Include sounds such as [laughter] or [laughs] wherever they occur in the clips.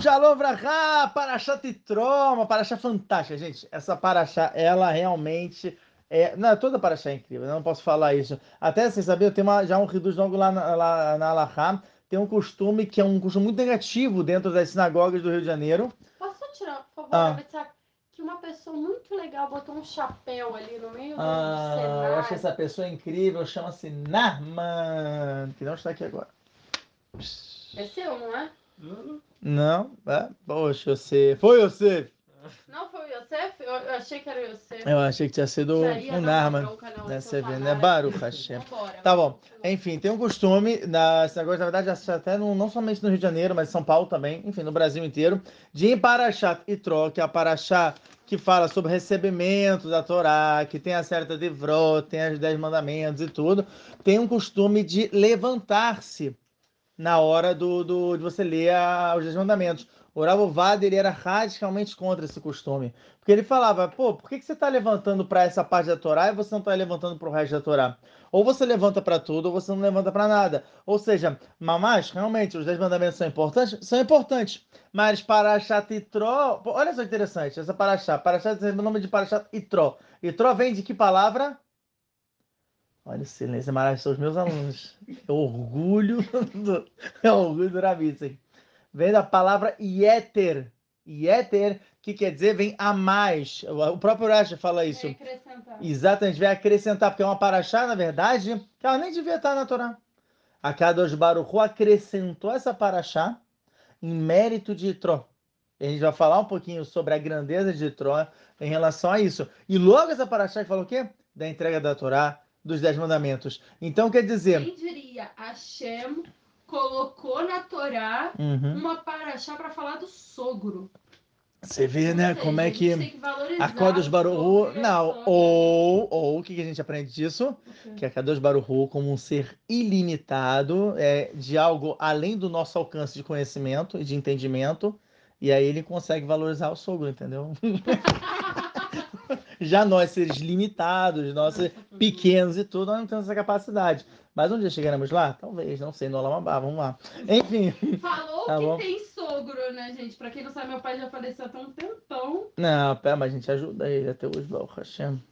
Shalom Vrahá, Paraxá Titró, uma Paraxá fantástica, gente. Essa Paraxá, ela realmente é. Não, toda Paraxá é incrível, eu não posso falar isso. Até sem saber, eu tenho uma, já um Riduz logo lá na, lá na Alahá, tem um costume que é um costume muito negativo dentro das sinagogas do Rio de Janeiro. Posso tirar, por favor, Ah. que uma pessoa muito legal botou um chapéu ali no meio do Ah, eu cenário. acho essa pessoa incrível, chama-se Narman, que não está aqui agora. É seu, não é? Não, é? Poxa, você. Foi você! Não foi o Yosef? Eu, eu achei que era o Yosef. Eu achei que tinha sido uma Narman. não, Né, você vê, né? Baruch Hashem. Tá bom. Enfim, tem um costume, na negócio, na verdade, até no- não somente no Rio de Janeiro, mas em São Paulo também, enfim, no Brasil inteiro, de em Parashat Itró, que é a Parashá que fala sobre recebimento da Torá, que tem a certa de Vró, tem os Dez Mandamentos e tudo, tem um costume de levantar-se na hora do, do- de você ler a- os Dez Mandamentos. O Rav Ovadia, ele era radicalmente contra esse costume. Porque ele falava, pô, por que, que você está levantando para essa parte da Torá e você não está levantando para o resto da Torá? Ou você levanta para tudo, ou você não levanta para nada. Ou seja, mamás, realmente, os 10 mandamentos são importantes? São importantes. Mas Parashat Itró, pô, olha só interessante, essa Parashat, Parashat é o nome de Parashat Itró. Itró vem de que palavra? Olha o silêncio, é maravilhoso, são os meus alunos. É orgulho [laughs] do, é orgulho do Rabitsen. Vem da palavra Yeter. Yeter, que quer dizer vem a mais. O próprio Rashi fala isso. É acrescentar. Exatamente, vai acrescentar, porque é uma paraxá, na verdade, que ela nem devia estar na Torá. A Kadosh Baruch Hu acrescentou essa paraxá em mérito de Itró. E a gente vai falar um pouquinho sobre a grandeza de Itró em relação a isso. E logo essa paraxá que falou o quê? Da entrega da Torá, dos Dez Mandamentos. Então, quer dizer... Quem diria? Hashem colocou na Torá Uhum. uma paraxá para falar do sogro. Você vê, né, seja, como é que... que A Kadosh o Baruch sogro Hu... e a Não, ou, ou, o que que a gente aprende disso? O quê? que a Kadosh Baruch Hu, como um ser ilimitado, é, de algo além do nosso alcance de conhecimento e de entendimento, e aí ele consegue valorizar o sogro, entendeu? [laughs] Já nós, seres limitados, nós [laughs] pequenos e tudo, nós não temos essa capacidade. Mas um dia chegaremos lá? Talvez, não sei, no Olamabá, vamos lá. Enfim, Falou Tá que bom. tem sogro, né, gente? Pra quem não sabe, meu pai já faleceu há um tempão. não, pera, mas a gente ajuda ele até hoje, Baruch Hashem.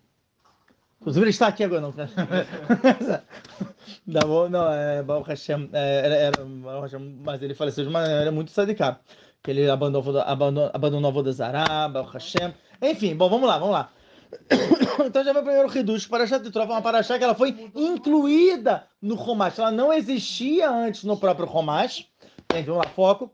Inclusive ele está aqui agora, não. [laughs] Tá bom? Não, é Baruch Hashem, é, era, era Baruch Hashem, mas ele faleceu de uma maneira muito sadicada. Que ele abandonou, abandonou, abandonou a Zará, Baruch Hashem. Enfim, bom, vamos lá, vamos lá. [coughs] Então já vai o primeiro Hidush, Parashat Yitro, foi uma Parashat que ela foi incluída no Romash. Ela não existia antes no próprio Romash. Gente, vamos lá, foco.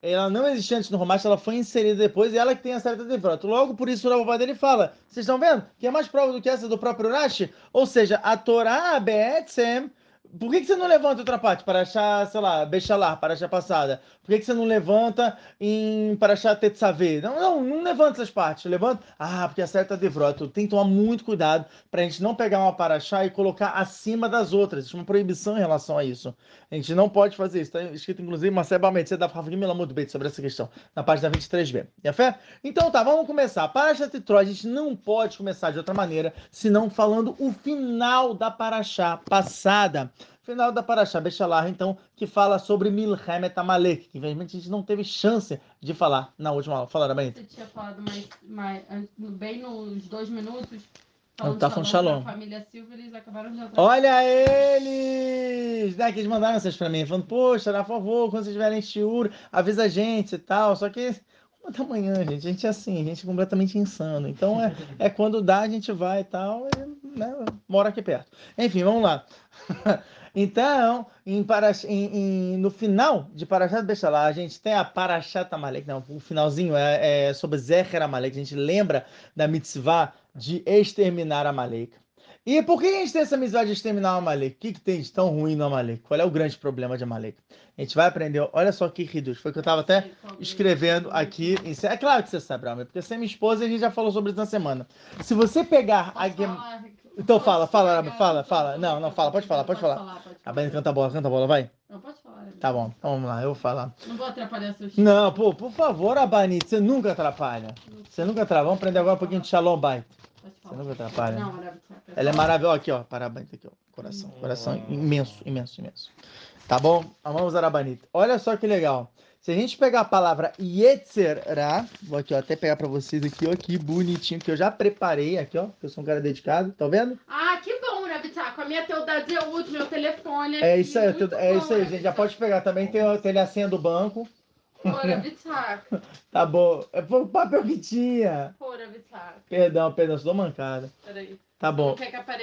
Ela não existia antes no Romash, ela foi inserida depois e ela que tem a certa de Vrot. Logo, por isso o Rabová dele fala, vocês estão vendo? Que é mais prova do que essa do próprio Rashi? Ou seja, a Torá, Be'etzem, por que, que você não levanta outra parte para achar, sei lá, Bechalar, para achar passada? Por que, que você não levanta em para achar Tetzaveh? Não, não, não levanta essas partes. Levanta. Ah, porque acerta Devrot. Tem que tomar muito cuidado para a gente não pegar uma paraxá e colocar acima das outras. Existe uma proibição em relação a isso. A gente não pode fazer isso. Está escrito, inclusive, Marcelo dá Rafa Gimela muito bem sobre essa questão, na página 23b. E a fé? Então tá, vamos começar. Paraxá Tetró, a gente não pode começar de outra maneira, senão falando o final da paraxá passada. Final da Paraxá Bechalar, então, que fala sobre Milhemet Amalek, que infelizmente a gente não teve chance de falar na última aula. Fala, Arabanita. Você tinha falado mais, mais bem nos dois minutos. tá falando shalom. pra família Silva, eles acabaram de. Olha eles! Né, que eles mandaram mensagem pra mim, falando, poxa, por favor, quando vocês tiverem shiur, avisa a gente e tal. Só que uma da manhã, gente, a gente é assim, a gente é completamente insano. Então é, [laughs] é quando dá, a gente vai e tal, e, né, mora aqui perto. Enfim, vamos lá. [laughs] Então, em Parash, em- em- no final de Parashat Bechalá, a gente tem a Parashat Amalek, não, o finalzinho é, é sobre Zecher Amalek, a gente lembra da mitzvah de exterminar Amalek. E por que a gente tem essa mitzvah de exterminar o Amalek? O que, que tem de tão ruim no Amalek? Qual é o grande problema de Amalek? A gente vai aprender, olha só que riduz, foi que eu estava até escrevendo aqui. Em... É claro que você sabe, Almer, porque você é minha esposa e a gente já falou sobre isso na semana. Se você pegar a Posso falar? Então fala, fala, fala, fala. Não, não, fala, pode falar, pode falar. pode A Bani canta a bola, canta a bola, vai. Não, pode falar. Tá bom, então vamos lá, eu vou falar. Não vou atrapalhar seus Não, pô, por favor, Abanite, você nunca atrapalha. Você nunca atrapalha. Vamos aprender agora um pouquinho de Shalom Bait. Pode Você nunca atrapalha. Não, Ela é maravilhosa. Aqui, ó, parabéns aqui, ó. Coração, coração imenso, imenso, imenso. Tá bom? Vamos Arabanita. Olha só que legal. Se a gente pegar a palavra Yetzerá, vou aqui ó, até pegar para vocês aqui, ó, que bonitinho, que eu já preparei aqui, ó, que eu sou um cara dedicado, tá vendo? Ah, que bom, Rabitaco. A minha Teudade é útil, meu telefone aqui. É isso aí, é bom, isso aí, gente, já pode pegar também, tem, tem a senha do banco, Pô, Rabitaco. [laughs] tá bom, é o papel que tinha. Rabitaco. Perdão, perdão, sou mancada. Peraí. Tá bom.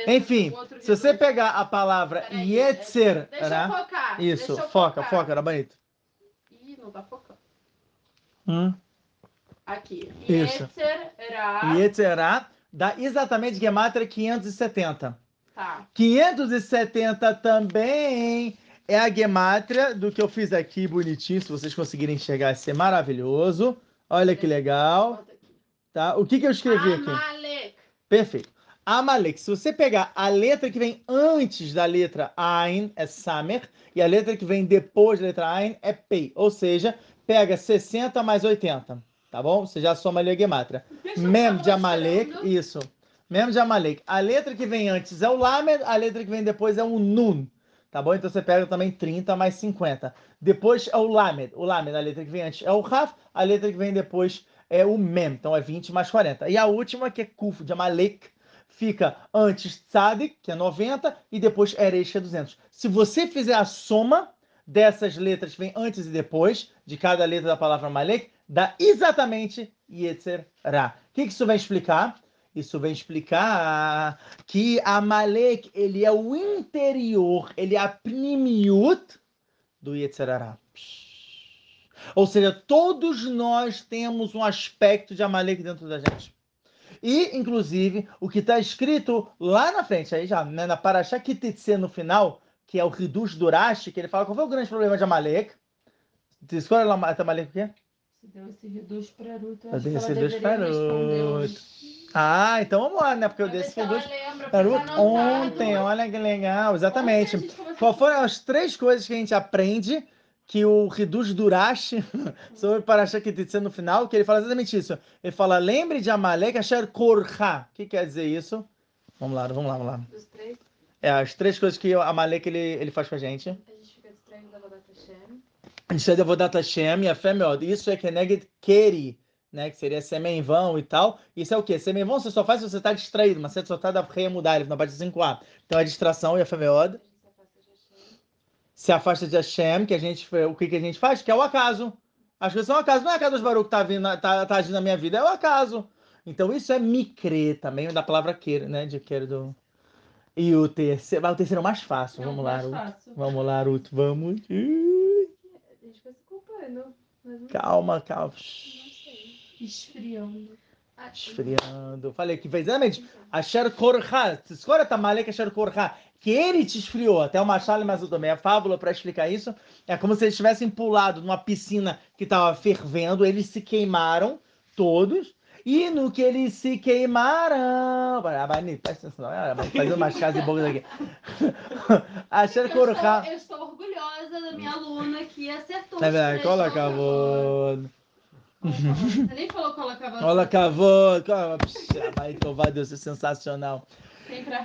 Enfim, se você pegar a palavra Peraí, Deixa Yetzerá, eu focar. isso, deixa eu foca, focar. foca, era bonito. Não tá focando. Hum. Aqui. Isso. Yetzerá. Yetzerá dá exatamente Gematria 570. Tá. 570 também é a Gematria do que eu fiz aqui, bonitinho. Se vocês conseguirem enxergar, vai ser maravilhoso. Olha que legal, tá? O que, que eu escrevi aqui? Perfeito. Amalek, se você pegar a letra que vem antes da letra Ain, é Samer, e a letra que vem depois da letra Ain é Pei. Ou seja, pega 60 mais 80, tá bom? Você já soma ali a eu Mem de Amalek, isso. Mem de Amalek. A letra que vem antes é o Lamed, a letra que vem depois é o Nun. Tá bom? Então você pega também 30 mais 50. Depois é o Lamed. O Lamed, a letra que vem antes é o Raf, a letra que vem depois é o Mem. Então é 20 mais 40. E a última, que é Kuf de Amalek, fica antes Tzadik, que é 90, e depois Eresh, que é 200. Se você fizer a soma dessas letras que vem antes e depois, de cada letra da palavra Amalek, dá exatamente Yetzer Ra. O que isso vai explicar? Isso vem explicar que Amalek, ele é o interior, ele é a primiut do Yetzirará. Ou seja, todos nós temos um aspecto de Amalek dentro da gente. E, inclusive, o que está escrito lá na frente, aí já, né, na Parashá Kititse no final, que é o Hidush Durashi, que ele fala qual foi o grande problema de Amalek. Escolha lá, Amalek o quê? Se deu esse reduz pra Ruth, eu acho dei que esse ela deveria. Ah, então vamos lá, né? Porque eu Pra ver desse se ela Hidush lembra, pra porque Ruth anotado. ontem, olha que legal, exatamente. Qual foram as três coisas que a gente aprende que o Reduz Durashi [laughs] sobre Parashá Kititse no final, que ele fala exatamente isso. Ele fala, lembre de Amalek Asher Korha. O que quer dizer isso? Vamos lá, vamos lá, vamos lá. Dos três, É, as três coisas que Amalek ele, ele faz com a gente. a gente fica distraindo da Vodat Hashem. Isso é Devodat Hashem e a fé melhor. Isso é Keneged Keri, né? Que seria semen em vão e tal. Isso é o quê? Semen em vão você só faz se você está distraído, mas você só está da mudar, na parte 5a. Então é distração e a fé melhor. A gente se afasta de Hashem. Se afasta de Hashem, que a gente o que, que a gente faz? Que é o acaso. As coisas são acaso. Não é acaso dos Baruch que tá, vindo, tá, tá agindo na minha vida, é o acaso. Então isso é micre também, da palavra querer, né? De querer do. E o terceiro. O terceiro é o mais fácil. É Vamos lá, mais Ruth. fácil. Vamos lá, Ruth. Vamos. A gente vai se culpando. Não, Calma, calma. não sei. Esfriando. Esfriando. Falei que fez exatamente. Asher Korha. Escolha Tamalek Asher Korha. Que ele te esfriou. Até o Machado mas também a fábula para explicar isso. É como se eles tivessem pulado numa piscina que estava fervendo. Eles se queimaram todos. E no que eles se queimaram. Presta atenção. Fazendo umas casas e bocas aqui. [laughs] Asher Eu Korha. estou, eu estou orgulhosa da minha aluna que acertou. É verdade, três cola coloca cavalo. Você nem falou cola cavalo. Cola cavalo. Vai, Deus, é sensacional.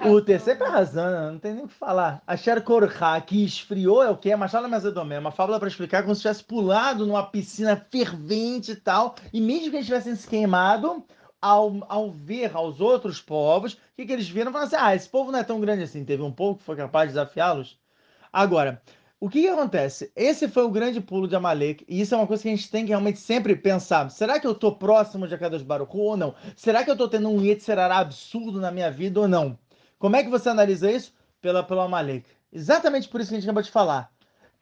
O terceiro é arrasando, não tem nem o que falar. A Korha, que esfriou, é o quê? É Machado Mesodomé, uma fábula para explicar como se tivesse pulado numa piscina fervente e tal, e mesmo que eles tivessem se queimado, ao, ao ver aos outros povos, o que, que eles viram? Falaram assim, ah, esse povo não é tão grande assim, teve um povo que foi capaz de desafiá-los. Agora, o que, que acontece? Esse foi o grande pulo de Amalek, e isso é uma coisa que a gente tem que realmente sempre pensar. Será que eu estou próximo de Akadosh Baruch Hu ou não? Será que eu estou tendo um Yetzirará absurdo na minha vida ou não? Como é que você analisa isso? Pela, pelo Amalek. Exatamente por isso que a gente acabou de falar.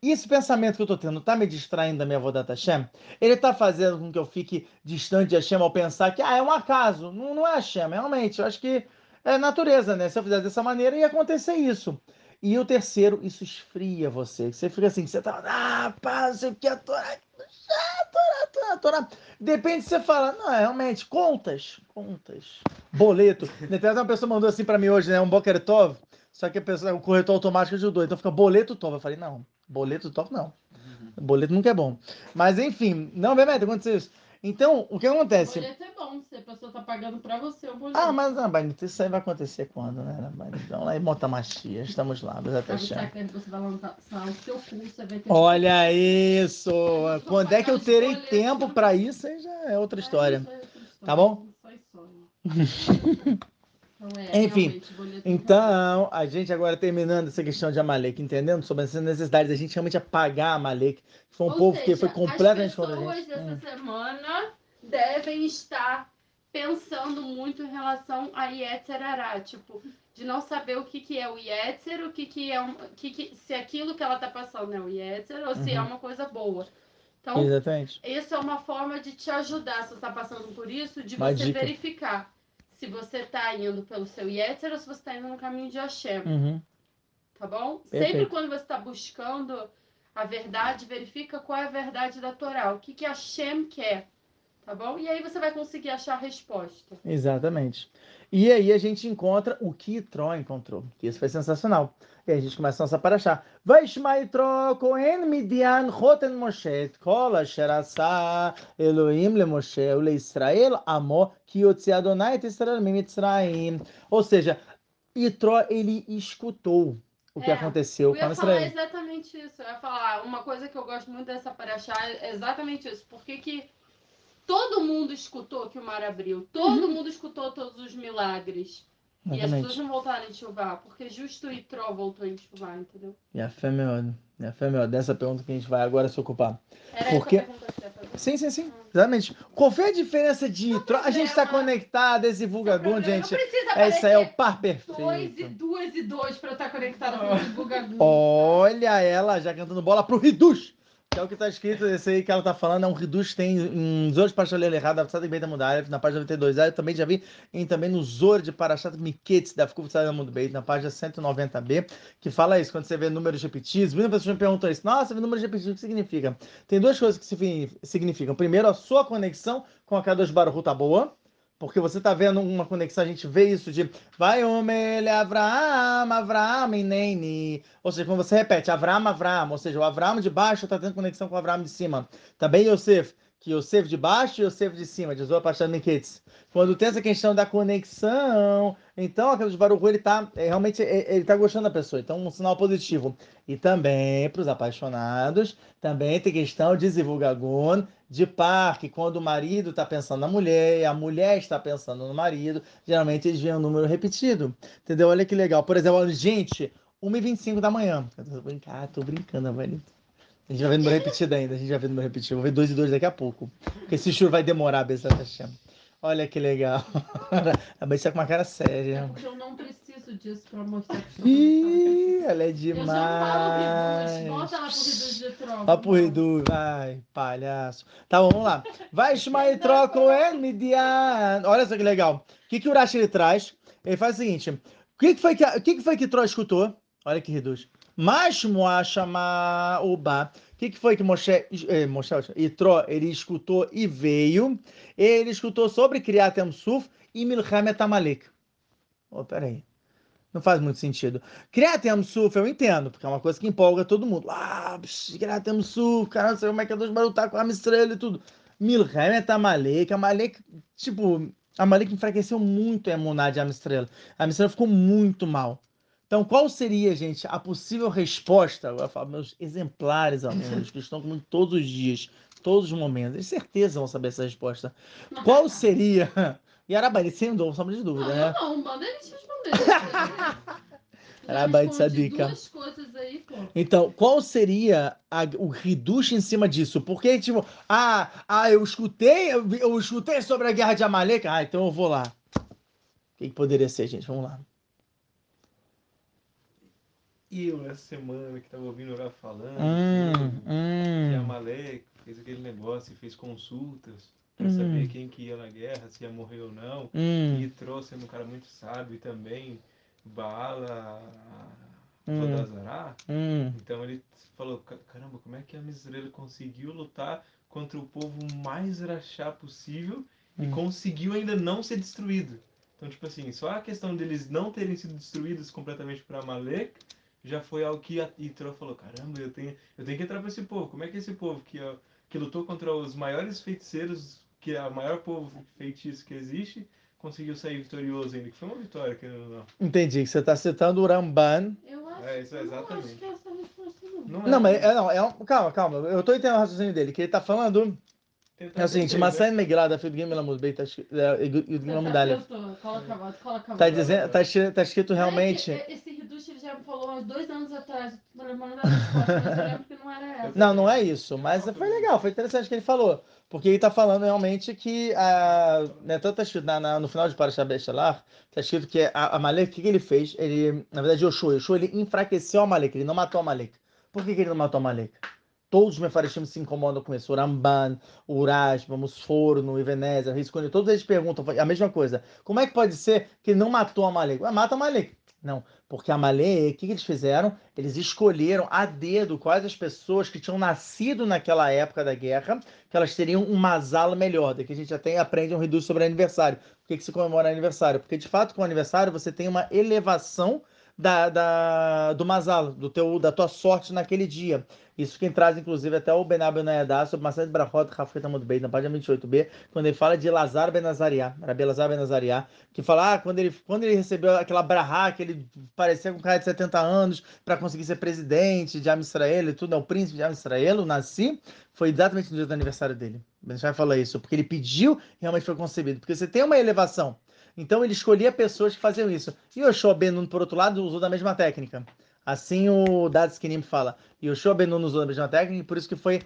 E esse pensamento que eu estou tendo está me distraindo da minha Vodat Hashem? Ele está fazendo com que eu fique distante de Hashem ao pensar que ah, é um acaso. Não, não é Hashem, realmente. Eu acho que é natureza, né? Se eu fizesse dessa maneira, ia acontecer isso. E o terceiro, isso esfria você. Você fica assim, você tá, ah, pá, você quer a Torá, ah, Torá, Torá, Torá. Depende se você fala, não, é realmente, contas, contas, boleto. Até uma pessoa mandou assim pra mim hoje, né, um Boker Tov, só que a pessoa, o corretor automático ajudou, então fica boleto Tov. Eu falei, não, boleto Tov não. Boleto nunca é bom. Mas enfim, não, verdade, aconteceu isso. Então, o que acontece? Boleto é bom, você pessoa tá pagando pra você o boleto. Ah, mas Anabanita, isso aí vai acontecer quando, né, Anabanita? Então lá em Montamachia, estamos lá, mas até que você vai lançar o seu curso, você vai ter Olha isso! Quando é que eu terei tempo pra isso? Aí já é outra história. Isso é história. Tá bom? Só sonho. [laughs] É, Enfim, boleto Então, a gente agora terminando essa questão de Amalek, entendendo sobre essa necessidade da gente realmente apagar Amalek, que foi um Ou povo que seja, foi completamente As contra a pessoas gente. dessa Hum. semana devem estar pensando muito em relação a Yetzer Ará, tipo, de não saber o que, que é o Yetzer, o que, que é um, que, que se aquilo que ela tá passando é o Yetzer ou se é Uhum. uma coisa boa. Então, Exatamente. isso é uma forma de te ajudar, se você tá passando por isso, de Uma você dica. verificar se você tá indo pelo seu Yetzer ou se você tá indo no caminho de Hashem Uhum. tá bom? Perfeito. Sempre quando você está buscando a verdade, verifica qual é a verdade da Torá, o que, que a Shem quer, tá bom? E aí você vai conseguir achar a resposta. Exatamente. E aí a gente encontra o que Itró encontrou, que isso foi sensacional. E aí a gente começa a nossa paraxá. Vaishma Itró Kohen Midian Choten Moshe et Kol Asher Asa Elohim le Moshe ule Israel amo yotzi Adonai et Israel. Ou seja, Itró ele escutou o que É, aconteceu Eu com ia falar Israel. exatamente isso. Eu ia falar uma coisa que eu gosto muito dessa paraxá é exatamente isso. Porque que todo mundo escutou que o mar abriu, todo mundo escutou todos os milagres. E as pessoas Exatamente. não voltaram a enxuvar, porque justo o Itró voltou a enxuvar, entendeu? E a fé melhor. E a fé melhor. Dessa pergunta que a gente vai agora se ocupar. Era Por quê? essa pergunta que ia fazer. Sim, sim, sim. Exatamente. Qual foi a diferença de Itró? A gente está conectado, esse divulgador, Não gente. É isso aí, é o par Dois e perfeito. duas e dois pra eu estar conectada com o Gugagu. Olha ela já cantando bola pro Riduz. É o que tá escrito, esse aí que ela tá falando, é um Riduz que tem em Zor de Parashat errado, da Psada Beit Amudar, na página 92. Eu também já vi em, também no Zor de Parashat Miketz, da Fukuf Psada Amud Beit, na página 190b, que fala isso, quando você vê números repetidos. Muitas pessoas me perguntam isso. Nossa, vê números repetidos, o que significa? Tem duas coisas que signi- significam. Primeiro, a sua conexão com a Kadosh Baruch Hu tá boa, porque você tá vendo uma conexão, a gente vê isso de vai Omele Avraham, Avraham Ineni. Ou seja, quando você repete Avraham, Avraham, ou seja, o Avraham de baixo está tendo conexão com o Avraham de cima. Também Yosef, que Yosef de baixo e Yosef de cima, de Zohar Pachad Miketz. Quando tem essa questão da conexão, então aquele Hu, ele tá, é, realmente, é, ele tá gostando da pessoa, então um sinal positivo. E também, para os apaixonados, também tem questão de Zivugagon, de par, que quando o marido está pensando na mulher e a mulher está pensando no marido, geralmente eles veem um número repetido. Entendeu? Olha que legal. Por exemplo, gente, 1h25 da manhã. Eu tô brincando, tô brincando, velho. A gente vai ver número repetido ainda, a gente vai ver número repetido. Vou ver 2 e 2 daqui a pouco. Porque esse churro vai demorar, Bezat Hashem. Olha que legal. [laughs] A Bessa tá com uma cara É séria. porque eu não preciso disso pra mostrar que estou Ih, ela é Eu já falo Reduz. demais. Bota lá pro Reduz de troca. Vai pro Redu, vai, palhaço. Tá bom, vamos lá. Vai, Shmai troco el Midian. Olha só que legal. O que, que o Urashi ele traz? Ele faz o seguinte: o que, que foi que, o que, que foi que Tró escutou? Olha que reduz. Mas Moashama Uba. O que, que foi que Moshe, eh, Moshe e Tró ele escutou e veio? Ele escutou sobre Kriyat Suf e Milchemet Amalek. Oh, peraí. Não faz muito sentido. Kriyat Suf eu entendo, porque é uma coisa que empolga todo mundo. Ah, Kriyat Suf, caramba, sei como é que é dois barutar com a estrela e tudo. Milchemet Amalek, Amalek, tipo, Amalek enfraqueceu muito a Emuná de Amistrela. A Amistrela ficou muito mal. Então, qual seria, gente, a possível resposta? Eu falo, meus exemplares alunos, que estão comigo todos os dias, todos os momentos, de certeza vão saber essa resposta. Qual seria? [laughs] E Arabari, sem dúvida, sombra de dúvida, né? Não, não, manda eles respondi [laughs] Sadiqa. duas coisas aí. Então, qual seria a- o reducho em cima disso? Porque, tipo, ah, ah eu escutei, eu, eu escutei sobre a guerra de Amalek, ah, então eu vou lá. O que, que poderia ser, gente? Vamos lá. Eu, essa semana que tava ouvindo o Rafa falando, Hum, tudo, que a hum, Malek fez aquele negócio e fez consultas pra Hum. saber quem que ia na guerra, se ia morrer ou não. hum, E trouxe um cara muito sábio também Baala Hum. Rodazará. hum. Então ele falou, "Ca- caramba, como é que a Misrael conseguiu lutar contra o povo mais rachá possível e Hum. conseguiu ainda não ser destruído? Então, tipo assim, só a questão deles não terem sido destruídos completamente por Amalek já foi algo que a Itro falou, caramba, eu tenho, eu tenho que entrar pra esse povo. Como é que esse povo que, ó, que lutou contra os maiores feiticeiros que é o maior povo feitiço que existe, conseguiu sair vitorioso ainda, que foi uma vitória, querendo ou não. Entendi, que você está citando o Ramban. Eu acho, É, isso é eu não exatamente. acho que é essa resposta, não. Não, Não, mas é, não, é um, calma, calma. Eu tô entendendo o raciocínio dele, que ele tá falando. Tentar É o seguinte, né? Masan Megillah, filho de Gimel Amud Beit, tá escrito. é, e- e- e- tá- Aleph. eu tô- Coloca a voz, coloca a Tá voz. dizendo, tá, escrito- tá escrito realmente. É Esse já falou há dois anos atrás. Tô lembrando da resposta, mas eu lembro que não era essa. Não, não é isso, mas foi legal, foi interessante o que ele falou. Porque ele tá falando realmente que, a, né, tanto tá na, na- no final de Parashat Bestelar, tá escrito que a Amalek, o que, que ele fez? Ele, na verdade, Yoshua, Yoshua, ele enfraqueceu Amalek, ele não matou Amalek. Por que, que ele não matou Amalek? Todos os Mefarishim se incomodam com isso. O Ramban, o Urashba, Musforno, o Riscone, todos eles perguntam a mesma coisa. Como é que pode ser que não matou Amalek? Ué, mata Amalek. Não, porque Amalek, o que, que eles fizeram? Eles escolheram a dedo quais as pessoas que tinham nascido naquela época da guerra, que elas teriam um masalo melhor. Daqui a gente até aprende um reduto sobre aniversário. Por que, que se comemora aniversário? Porque de fato com o aniversário você tem uma elevação da, da, do masalo, do teu, da tua sorte naquele dia. Isso quem traz, inclusive, até o Benab Benayadá sobre Masad Brachot, Rafet Amud Beit, na página 28b, quando ele fala de Lazar Benazariá, Rabi Lazar Benazariá, que fala, ah, quando ele, quando ele recebeu aquela brahá, que ele parecia com um cara de 70 anos para conseguir ser presidente de Am Israel e tudo, é o príncipe de Am Israel, o Nasci, foi exatamente no dia do aniversário dele. Ben Shai fala isso, porque ele pediu e realmente foi concebido. Porque você tem uma elevação. Então ele escolhia pessoas que faziam isso. E Yoshua Benun, por outro lado, usou da mesma técnica. Assim o Dad Skinim fala. Yoshua Benun usou da mesma técnica, e por isso que foi,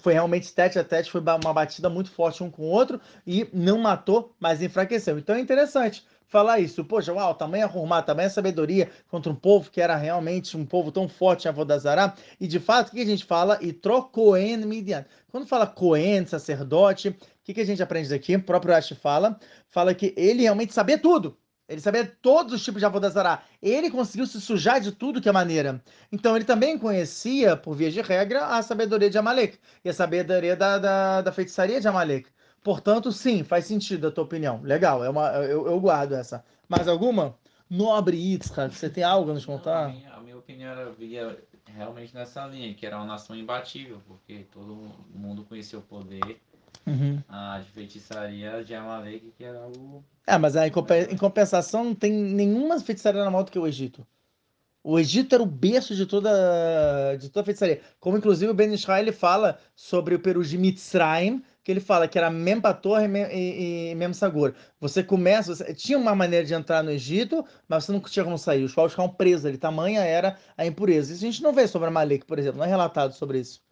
foi realmente tete a tete, foi uma batida muito forte um com o outro, e não matou, mas enfraqueceu. Então é interessante falar isso. Poxa, uau, tamanha Hurmá, tamanha sabedoria contra um povo que era realmente um povo tão forte em Avodazará. E de fato, o que a gente fala? E Cohen Midian. Quando fala Cohen, sacerdote, o que, que a gente aprende daqui? O próprio Rashi fala, fala que ele realmente sabia tudo. Ele sabia todos os tipos de Avodazará. Ele conseguiu se sujar de tudo que é maneira. Então ele também conhecia, por via de regra, a sabedoria de Amalek. E a sabedoria da, da, da feitiçaria de Amalek. Portanto, sim, faz sentido a tua opinião. Legal, é uma, eu, eu guardo essa. Mais alguma? Nobre Yitzhak, você tem algo a nos Não, a, contar? minha, a minha opinião era via realmente nessa linha, que era uma nação imbatível, porque todo mundo conhecia o poder, Uhum. a de feitiçaria de Amalek, que era o. É, mas aí, em compe- em compensação, não tem nenhuma feitiçaria na mão do que o Egito. O Egito era o berço de toda, de toda a feitiçaria. Como, inclusive, o Ben Israel ele fala sobre o peru de Mitzrayim, que ele fala que era Mem Pator e e, e. Você começa, você, tinha uma maneira de entrar no Egito, mas você não tinha como sair. Os povos ficavam presos ali. Tamanha era a impureza. Isso a gente não vê sobre Amalek, por exemplo. Não é relatado sobre isso.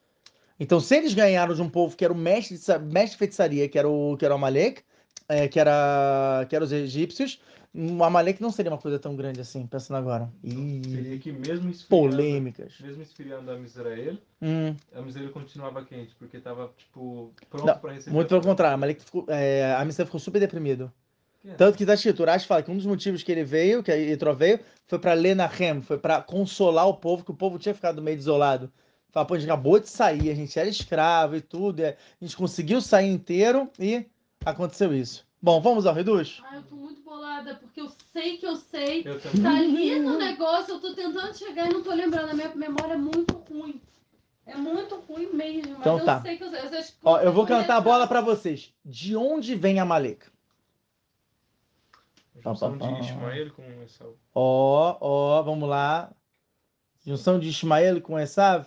Então, se eles ganharam de um povo que era o mestre de, mestre de feitiçaria, que era o, que era o Amalek, é, que, era, que eram os egípcios, o Amalek não seria uma coisa tão grande assim, pensando agora. Seria que mesmo esfriando, polêmicas. mesmo esfriando a Israel, Hum, a Israel continuava quente, porque estava, tipo, pronto para receber. muito pelo contrário, Amalek ficou, é, a missão ficou super deprimido. Que é? Tanto que escrito, Urash fala que um dos motivos que ele veio, que a Yitro veio, foi para Lenahem, foi para consolar o povo, que o povo tinha ficado meio desolado. Fala, pô, a gente acabou de sair, a gente era escravo e tudo, e a gente conseguiu sair inteiro e aconteceu isso. Bom, vamos ao Reduz? Ai, eu tô muito bolada, porque eu sei que eu sei. Eu também. Tá ali no negócio, eu tô tentando chegar e não tô lembrando. A minha memória é muito ruim. É muito ruim mesmo. Mas Então eu tá. sei que eu sei. Eu, sei que Ó, eu vou cantar a bola para vocês. De onde vem Amalek? Junção Pá, pá, pá. de Ismael com Esaú. Ó, ó, vamos lá. Junção de Ismael com Esav?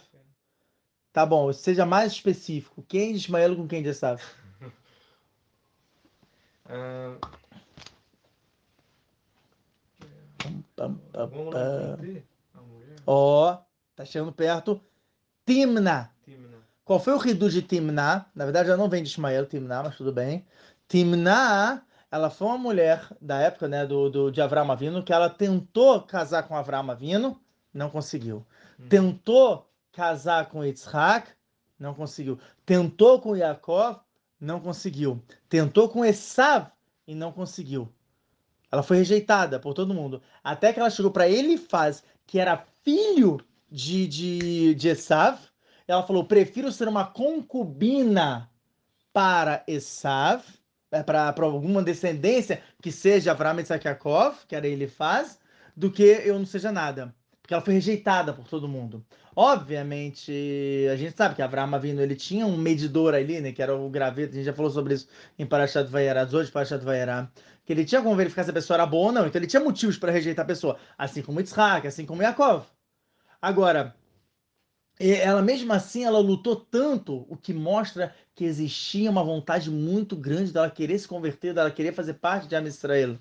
Tá bom, seja mais específico. Quem de Ismael com quem de Esav? [laughs] Pam, pam, pam. mulher. Ó, tá chegando perto. Timna. Timna. Qual foi o Ridu de Timna? Na verdade, ela não vem de Ismael, Timna, mas tudo bem. Timna, ela foi uma mulher da época, né, do, do, de Avram Avino, que ela tentou casar com Avram Avino, não conseguiu. Hum. Tentou casar com Yitzhak, não conseguiu. Tentou com Yaakov, não conseguiu. Tentou com Esav e não conseguiu. Ela foi rejeitada por todo mundo. Até que ela chegou para Elifaz, que era filho de, de, de Esav. Ela falou: prefiro ser uma concubina para Esav, é, para alguma descendência que seja Avram Yitzhak que era Elifaz, do que eu não seja nada. Porque ela foi rejeitada por todo mundo. Obviamente, a gente sabe que Avraham Avinu, ele tinha um medidor ali, né, que era o graveto, a gente já falou sobre isso em Parashat Vayera, 18 Parashat Vayera, que ele tinha como verificar se a pessoa era boa ou não, então ele tinha motivos para rejeitar a pessoa, assim como Yitzhak, assim como Yaakov. Agora, ela mesmo assim, ela lutou tanto, o que mostra que existia uma vontade muito grande dela querer se converter, dela querer fazer parte de Am Israel.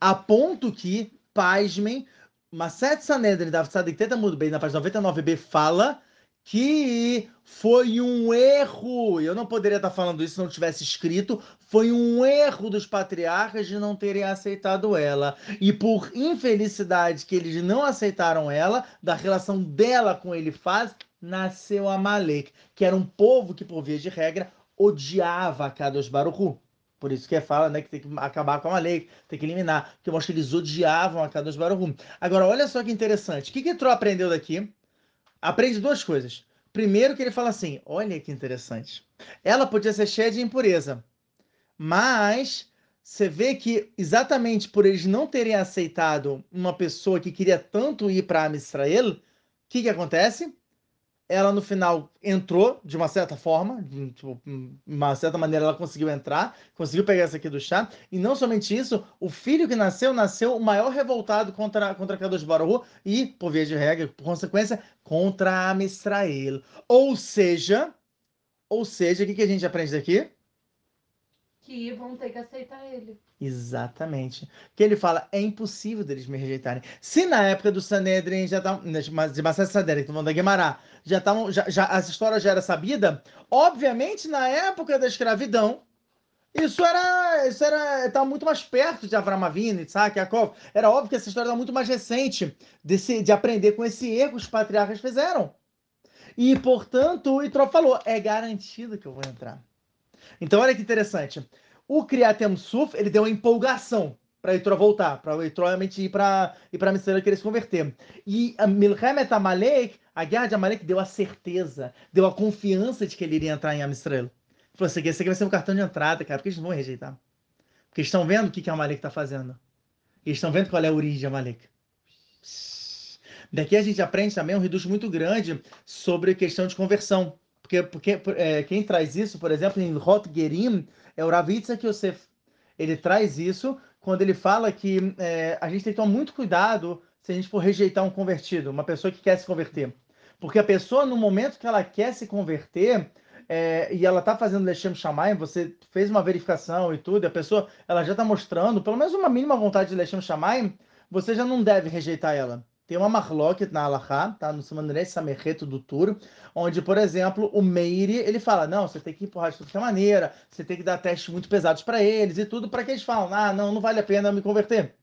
A ponto que, pasmem, Maset Sanedrin da Tzadik Teta muito bem na página 99b fala que foi um erro, eu não poderia estar falando isso se não tivesse escrito, foi um erro dos patriarcas de não terem aceitado ela. E por infelicidade que eles não aceitaram ela, da relação dela com ele faz, nasceu Amalek, que era um povo que, por via de regra, odiava a Kadosh Baruchu. Por isso que é fala, né, que tem que acabar com a lei, tem que eliminar, que mostra que eles odiavam a Kadosh Baruch Agora, olha só que interessante. O que que Tro aprendeu daqui? Aprende duas coisas. Primeiro que ele fala assim, olha que interessante. Ela podia ser cheia de impureza, mas você vê que exatamente por eles não terem aceitado uma pessoa que queria tanto ir para Israel, o que que acontece? Ela no final entrou de uma certa forma, de tipo, uma certa maneira ela conseguiu entrar, conseguiu pegar essa aqui do chá, e não somente isso, o filho que nasceu, nasceu o maior revoltado contra, contra Kadosh Baruch e, por via de regra, por consequência, contra Amisrael. Ou seja, ou seja, o que, que a gente aprende daqui? Que vão ter que aceitar ele. Exatamente. Que ele fala, é impossível deles me rejeitarem. Se na época do Sanedrin já estavam, de Massad Sanedrin, que da Guemará, já estavam, já, já, essa história já era sabida, obviamente na época da escravidão, isso era, isso era, estava muito mais perto de Avram Avinu, Isaac, Yaakov. Era óbvio que essa história era muito mais recente desse, de aprender com esse erro que os patriarcas fizeram. E, portanto, o Itró falou, é garantido que eu vou entrar. Então, olha que interessante o Kriatem Suf, ele deu uma empolgação para o Yitro voltar, para o Yitro realmente ir para ir a Mitzvah querer se converter. E a Milchemet Amalek, a guerra de Amalek deu a certeza, deu a confiança de que ele iria entrar em Amistrel. Falou assim, esse aqui vai ser um cartão de entrada, cara, porque eles não vão rejeitar. Porque eles estão vendo o que, que a Amalek está fazendo. Eles estão vendo qual é a origem de Amalek. Daqui a gente aprende também um reduto muito grande sobre a questão de conversão. Porque, porque é, quem traz isso, por exemplo, em Rot Gerim, é o Rav Yitzhak Yosef. Ele traz isso quando ele fala que é, a gente tem que tomar muito cuidado se a gente for rejeitar um convertido, uma pessoa que quer se converter. Porque a pessoa, no momento que ela quer se converter, é, e ela está fazendo Lechem Shamayim, você fez uma verificação e tudo, e a pessoa ela já está mostrando pelo menos uma mínima vontade de Lechem Shamayim, você já não deve rejeitar ela. Tem uma marloquet na Alaha, tá? No Simanrei Samerreto do Tur, onde, por exemplo, o Meiri, ele fala, não, você tem que empurrar de qualquer maneira, você tem que dar testes muito pesados para eles e tudo, para que eles falam, ah, não, não vale a pena me converter.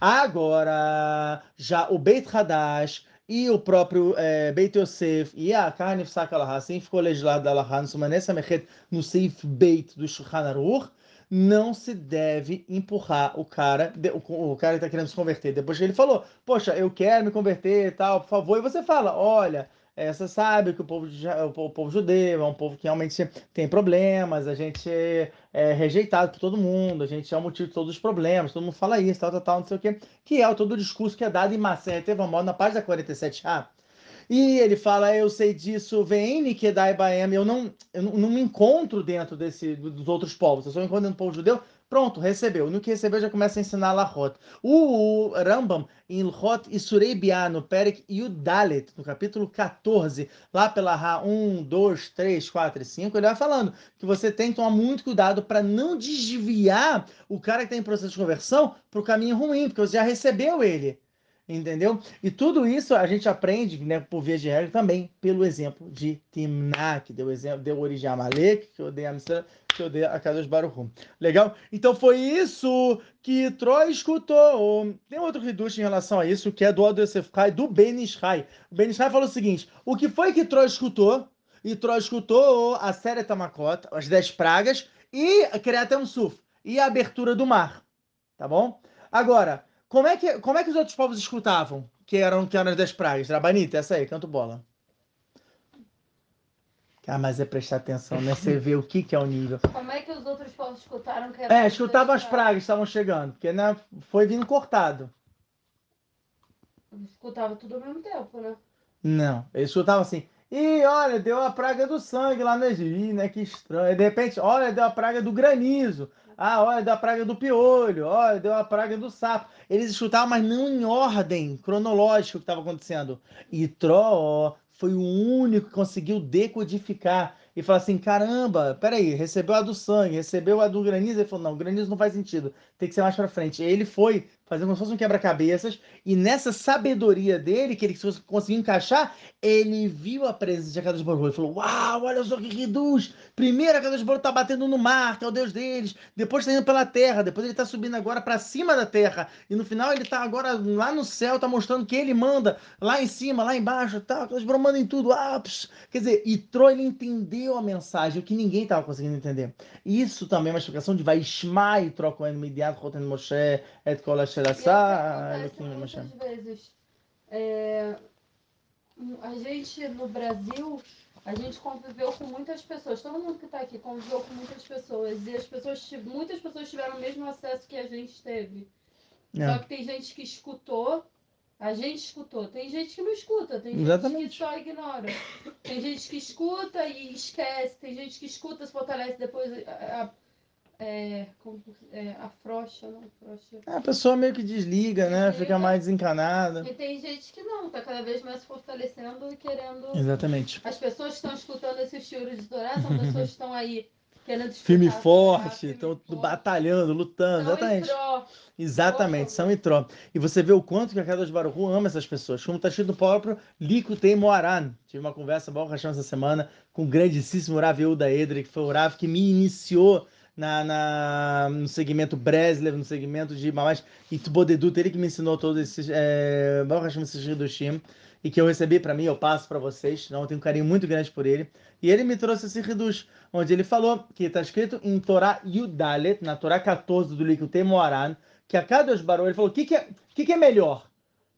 Agora, já o Beit Hadash e o próprio é, Beit Yosef e a Karnif Sakalaha, assim ficou legislado da Samerreto, no Seif Beit do Shulchan Aruch, não se deve empurrar o cara, o, cara que está querendo se converter. Depois que ele falou, poxa, eu quero me converter e tal, por favor, e você fala, olha, é, você sabe que o povo, o povo judeu é um povo que realmente tem problemas, a gente é rejeitado por todo mundo, a gente é o motivo de todos os problemas, todo mundo fala isso, tal, tal, tal, não sei o quê, que é todo o discurso que é dado em Massé Tevamol na página 47a. E ele fala, eu sei disso, vem que dai baem, eu não, eu não me encontro dentro desse, dos outros povos, eu só me encontro dentro do povo judeu. Pronto, recebeu. No que recebeu, já começa a ensinar Lahot. O Rambam, em Lhot Isurei Biá, no Perek Yudalet, no capítulo 14, lá pela Ra 1, 2, 3, 4 e 5, ele vai falando que você tem que tomar muito cuidado para não desviar o cara que está em processo de conversão para o caminho ruim, porque você já recebeu ele entendeu? E tudo isso a gente aprende, né, por via de regra, também pelo exemplo de Timná, que deu, exemplo, deu origem a Malek, que eu dei a Amsterdã, que eu dei a Kadosh Baruch Legal? Então foi isso que Troy escutou. Tem outro reduto em relação a isso, que é do Yosefkai, do Ben Ishai. O Ben Ishai falou o seguinte, o que foi que Troy escutou? E Troy escutou a série Tamakot, as 10 pragas, e a Kriatem Suf, e a abertura do mar. Tá bom? Agora, como é que, como é que os outros povos escutavam? Que eram, que eram as das pragas? Rabanita, essa aí, canto bola. Ah, mas é prestar atenção, né? Você vê o que, que é o nível. Como é que os outros povos escutaram que É, escutavam as pragas que estavam chegando, porque né, foi vindo cortado. escutava tudo ao mesmo tempo, né? Não, eles escutavam assim. E olha, deu a praga do sangue lá no Egito. Né? Que estranho. E de repente, olha, deu a praga do granizo. Ah, olha, deu a praga do piolho. Olha, deu a praga do sapo. Eles escutavam, mas não em ordem cronológica o que estava acontecendo. E Tró foi o único que conseguiu decodificar e falar assim: caramba, peraí, recebeu a do sangue, recebeu a do granizo. Ele falou: não, granizo não faz sentido, tem que ser mais para frente. E ele foi fazendo como se fosse um quebra-cabeças, e nessa sabedoria dele, que ele conseguiu encaixar, ele viu a presença de Akadosh Baruch Ele falou, uau, olha só que reduz! Primeiro Akadosh Baruch tá batendo no mar, que é o Deus deles, depois tá indo pela terra, depois ele tá subindo agora para cima da terra, e no final ele tá agora lá no céu, tá mostrando que ele manda, lá em cima, lá embaixo, tá, Akadosh Baruch manda em tudo, ah, psh. quer dizer, e Tro, ele entendeu a mensagem, o que ninguém tava conseguindo entender. Isso também é uma explicação de vai e Tro Kohen Midian, Roten Moshe, Et Kol Asher muitas vezes, é, a gente no Brasil, a gente conviveu com muitas pessoas, todo mundo que está aqui conviveu com muitas pessoas, e as pessoas, muitas pessoas tiveram o mesmo acesso que a gente teve. É. Só que tem gente que escutou, a gente escutou, tem gente que não escuta, tem Exatamente. gente que só ignora. Tem gente que escuta e esquece, tem gente que escuta, se fortalece depois. A, é, como, é, afrouxa, não. É, a pessoa meio que desliga, né? Fica mais desencanada. E tem gente que não, tá cada vez mais fortalecendo e querendo. Exatamente. As pessoas que estão escutando esses tiros de Torá são pessoas que estão aí Firme forte, estão batalhando, lutando, são exatamente. Exatamente, são itró. E você vê o quanto que a Kadosh Baruch ama essas pessoas. Como está escrito no próprio Likutei Moaran. Tive uma conversa boa essa semana com o grandíssimo Rav Euda Edre, que foi o Rav que me iniciou na, na, no segmento Breslev, no segmento de Mamash Itbodedut, ele que me ensinou todos esses é, esses Hidushim, e que eu recebi para mim, eu passo para vocês, então eu tenho um carinho muito grande por ele. E ele me trouxe esse Hidush, onde ele falou que está escrito em Torá Yudalet, na Torá 14 do Likutei Moaran, que a cada dos barões, ele falou, o que, que, é, que, que é melhor?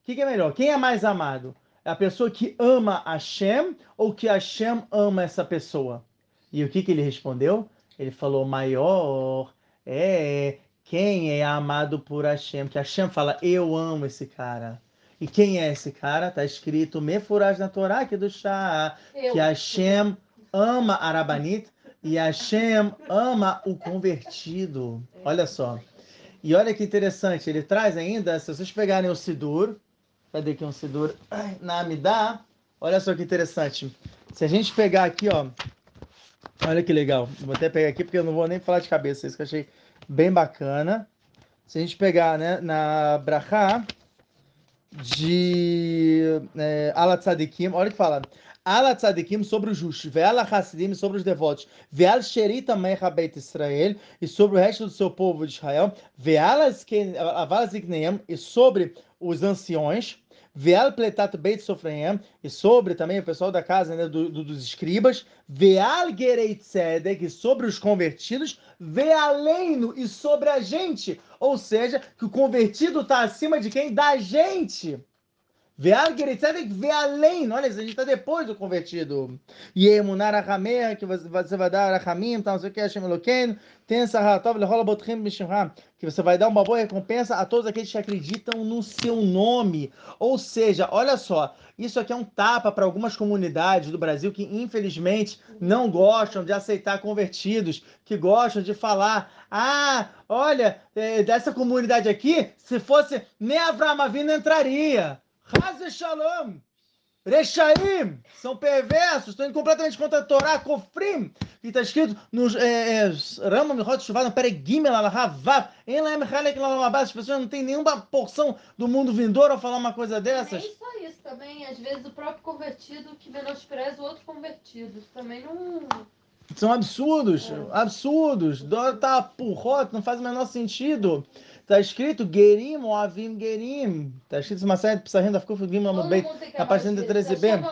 O que, que é melhor? Quem é mais amado? É a pessoa que ama Hashem ou que Hashem ama essa pessoa? E o que, que ele respondeu? Ele falou maior é quem é amado por Hashem, que Hashem fala eu amo esse cara. E quem é esse cara? Tá escrito Mefuraj na Torá aqui do chá, que Hashem ama Arabanit e Hashem ama o convertido. Olha só. E olha que interessante, ele traz ainda, se vocês pegarem o Sidur, cadê aqui um Sidur? Na Amidá, olha só que interessante. Se a gente pegar aqui, ó, Olha que legal. Vou até pegar aqui porque eu não vou nem falar de cabeça. Isso que eu achei bem bacana. Se a gente pegar né, na Brachá de é, Alatzadikim, olha que fala. Alatzadikim sobre os justos, Ve'ala Hasidim sobre os devotos, Ve'al Sheri também Rabeit Israel, e sobre o resto do seu povo de Israel, Ve'ala Zikneim, e sobre os anciões, Veal pletat beit sofreem, e sobre também o pessoal da casa né, do, do, dos escribas, Veal gereit tzedek, sobre os convertidos, Vealeino, e sobre a gente. Ou seja, que o convertido está acima de quem? Da gente. Veal Geritzedek. Olha, a gente está depois do convertido. E emunar a que você vai dar a Ramim, então, não sei o que, Hashem Eloqueno. Tem lehola botrim bishimha, que você vai dar uma boa recompensa a todos aqueles que acreditam no seu nome. Ou seja, olha só, isso aqui é um tapa para algumas comunidades do Brasil que, infelizmente, não gostam de aceitar convertidos, que gostam de falar: ah, olha, é, dessa comunidade aqui, se fosse nem Avram Avinu entraria. Haz Shalom. Rechaim são perversos, estão indo completamente contra a Torá, Kofrim, que está escrito nos é, é, Rama Mihot Shuvah, no Peregimel, Alahavav, as pessoas não têm nenhuma porção do mundo vindouro ao falar uma coisa dessas. Nem só isso também, às vezes o próprio convertido que menospreza o outro convertido, também não... São absurdos, é. absurdos, tá porrota, não faz o menor sentido. Está escrito Gerim ou Avim Gerim. Está escrito uma série de Psarim da Fkuf Gim no bem, na página 13b.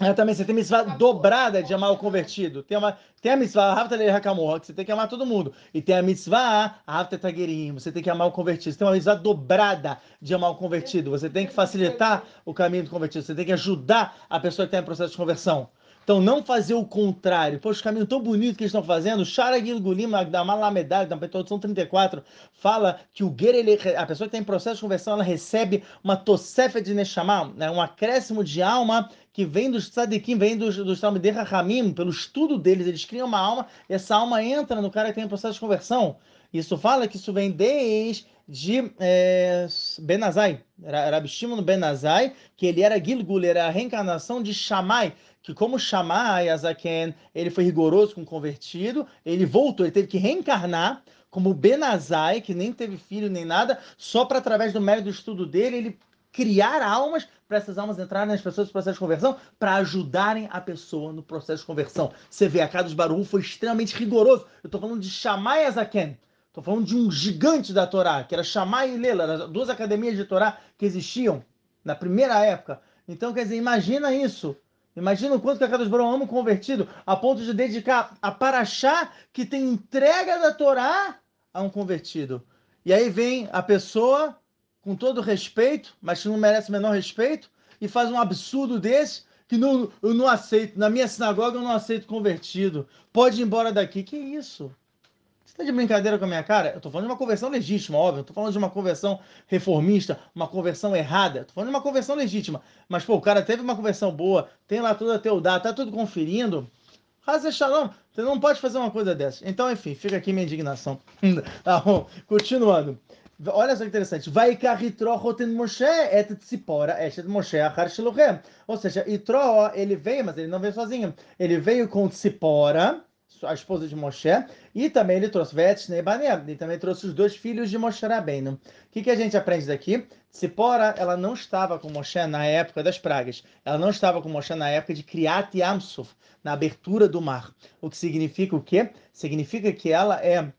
É, também, você tem mitzvah dobrada de amar o convertido. Tem, uma, tem a mitzvah Havtalei Hakamor, que você tem que amar todo mundo. E tem a mitzvah Havtetagerim, você tem que amar o convertido. Você tem uma mitzvah dobrada de amar o convertido. Você tem que facilitar o caminho do convertido. Você tem que ajudar a pessoa que está em processo de conversão. Então, não fazer o contrário. Poxa, o caminho tão bonito que eles estão fazendo. Shara Gilgulim, da Malamedade, na Introdução 34, fala que o Ger, ele, a pessoa que tem processo de conversão, ela recebe uma tosefa de Neshama, né, um acréscimo de alma que vem dos tzadikim, vem dos, dos Talmidei Rahamim, pelo estudo deles, eles criam uma alma, e essa alma entra no cara que tem processo de conversão. Isso fala que isso vem desde de é, Benazai, Rabi Shimon Benazai, que ele era Gilgul, era a reencarnação de Shammai, que como Shammai Azaken, ele foi rigoroso com o convertido, ele voltou, ele teve que reencarnar como Benazai, que nem teve filho nem nada, só para através do mérito do estudo dele, ele criar almas para essas almas entrarem nas pessoas no processo de conversão, para ajudarem a pessoa no processo de conversão. Você vê, a Kados Baruch foi extremamente rigoroso. Eu estou falando de Shammai Azaken, Estou falando de um gigante da Torá, que era Shammai e Lela, duas academias de Torá que existiam na primeira época. Então, quer dizer, imagina isso. Imagina o quanto que a Kadosh Baruch ama um convertido, a ponto de dedicar a Paraxá, que tem entrega da Torá, a um convertido. E aí vem a pessoa, com todo respeito, mas que não merece o menor respeito, e faz um absurdo desse, que não, eu não aceito. Na minha sinagoga eu não aceito convertido. Pode ir embora daqui. Que isso? Tá de brincadeira com a minha cara? Eu tô falando de uma conversão legítima, óbvio. Eu tô falando de uma conversão reformista, uma conversão errada. Eu tô falando de uma conversão legítima. Mas, pô, o cara teve uma conversão boa, tem lá tudo a teu dado, tá tudo conferindo. Razer Shalom, você não pode fazer uma coisa dessa. Então, enfim, fica aqui minha indignação. [laughs] tá bom, continuando. Olha só que interessante. Vai carritro roten Moshe et tzipora et Moshe achar. Ou seja, Itro, ele veio, mas ele não veio sozinho. Ele veio com Tzipora, a esposa de Moshe, e também ele trouxe Nebanem, e também trouxe os dois filhos de Moshe Rabbeinu. O que, que a gente aprende daqui? Sipora, ela não estava com Moshe na época das pragas, ela não estava com Moshe na época de Kriat Yamsuf, na abertura do mar. O que significa o quê? Significa que ela é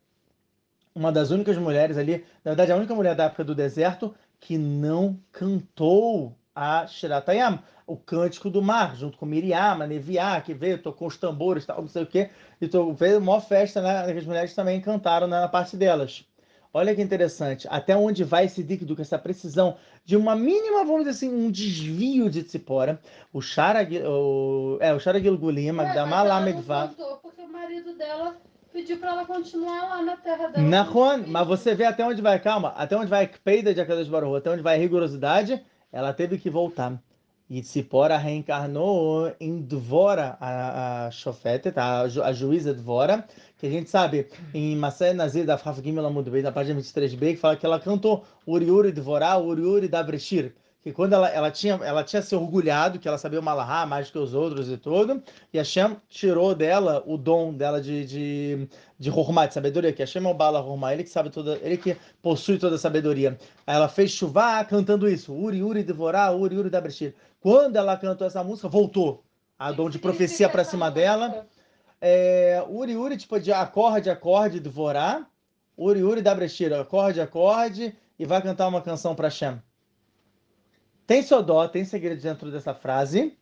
uma das únicas mulheres ali, na verdade a única mulher da época do deserto que não cantou a Shiratayam, o cântico do mar, junto com Miriam, Neviá, que veio, tocou os tambores, tal, não sei o quê, e to, fez uma festa, né, as mulheres também cantaram né, na parte delas. Olha que interessante, até onde vai esse líquido com essa precisão de uma mínima, vamos dizer assim, um desvio de Tzipora. O Sharagil, o, é, o Sharagil Gulim, Magdama Lamedvá. porque o marido dela pediu para ela continuar lá na terra dela. Nahon, mas você vê até onde vai, calma, até onde vai a peida de Akadosh Baruch, até onde vai a rigorosidade, ela teve que voltar. E Tzipora reencarnou em Dvora, a, a Shofetet, a, a juíza Dvora, que a gente sabe em Masé Nazir da Faf Gimel Amud na página 23b, que fala que ela cantou Uri Uri Dvorá, Uri Uri da Breshir que quando ela, ela, tinha, ela tinha se orgulhado que ela sabia o Malahá mais que os outros e tudo, e Hashem tirou dela o dom dela de, de, de Hormá, de sabedoria, que Hashem é o Bala Hormá, ele que sabe toda, ele que possui toda a sabedoria. Aí ela fez chuva cantando isso, Uri Uri devorar, Uri Uri da Breshir. Quando ela cantou essa música, voltou a dom de profecia para cima dela. É, Uri Uri, tipo, de acorde, acorde, devorar, Uri Uri da Breshir, acorde, acorde, e vai cantar uma canção para Hashem. Tem Sodó, tem segredo dentro dessa frase,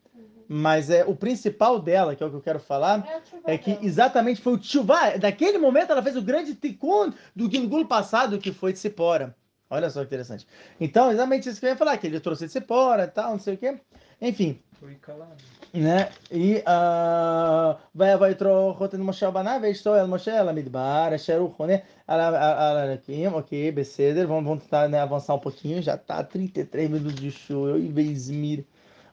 mas é o principal dela, que é o que eu quero falar, é, é que exatamente foi o Tchuvá. Daquele momento ela fez o grande tikkun do Gilgul passado, que foi de Sipora. Olha só que interessante. Então, exatamente isso que eu ia falar, que ele trouxe de Sipora e tal, não sei o quê. Enfim. Foi calado. Né? E vai vai trocar no Moshe Abaná, veio estou el Moshe el Midbar, Asher Uchone, Alarakim, ok, Beceder, vamos, vamos tentar né, avançar um pouquinho, já tá 33 minutos de show, eu e Vezmir.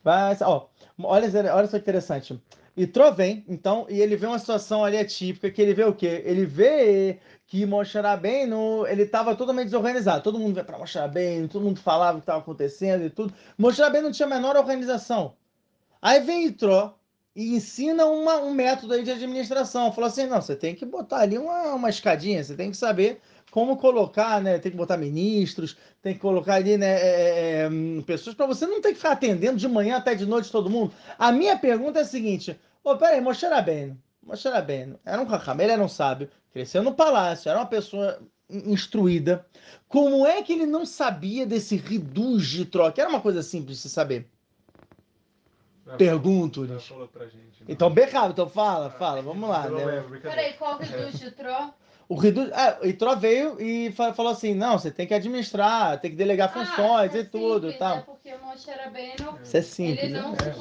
Vai, ó, olha, olha só que interessante. E Tro vem, então, e ele vê uma situação ali atípica, que ele vê o quê? Ele vê que Moshe Rabbeinu, ele estava totalmente desorganizado. Todo mundo veio para Moshe Rabbeinu, todo mundo falava o que estava acontecendo e tudo. Moshe Rabbeinu não tinha a menor organização. Aí vem Itró e ensina uma, um método aí de administração. Falou assim, não, você tem que botar ali uma, uma escadinha, você tem que saber como colocar, né? Tem que botar ministros, tem que colocar ali, né, é, é, é hum, pessoas para você não ter que ficar atendendo de manhã até de noite todo mundo. A minha pergunta é a seguinte: oh, peraí, Moshe Rabbeinu, Moshe Rabbeinu era um ele era um sábio, cresceu no palácio, era uma pessoa instruída. Como é que ele não sabia desse reduz de troca? Era uma coisa simples de se saber. Pergunto-lhes. Né? Então, bem rápido, então fala, fala, vamos lá. Né? Peraí, qual reduz de Tró? O Reduz, é, o Itró veio e falou assim: não, você tem que administrar, tem que delegar ah, funções é e tudo. Simples, tal. É porque o Moshe Rabbeinu, Isso é simples. Ele não, né?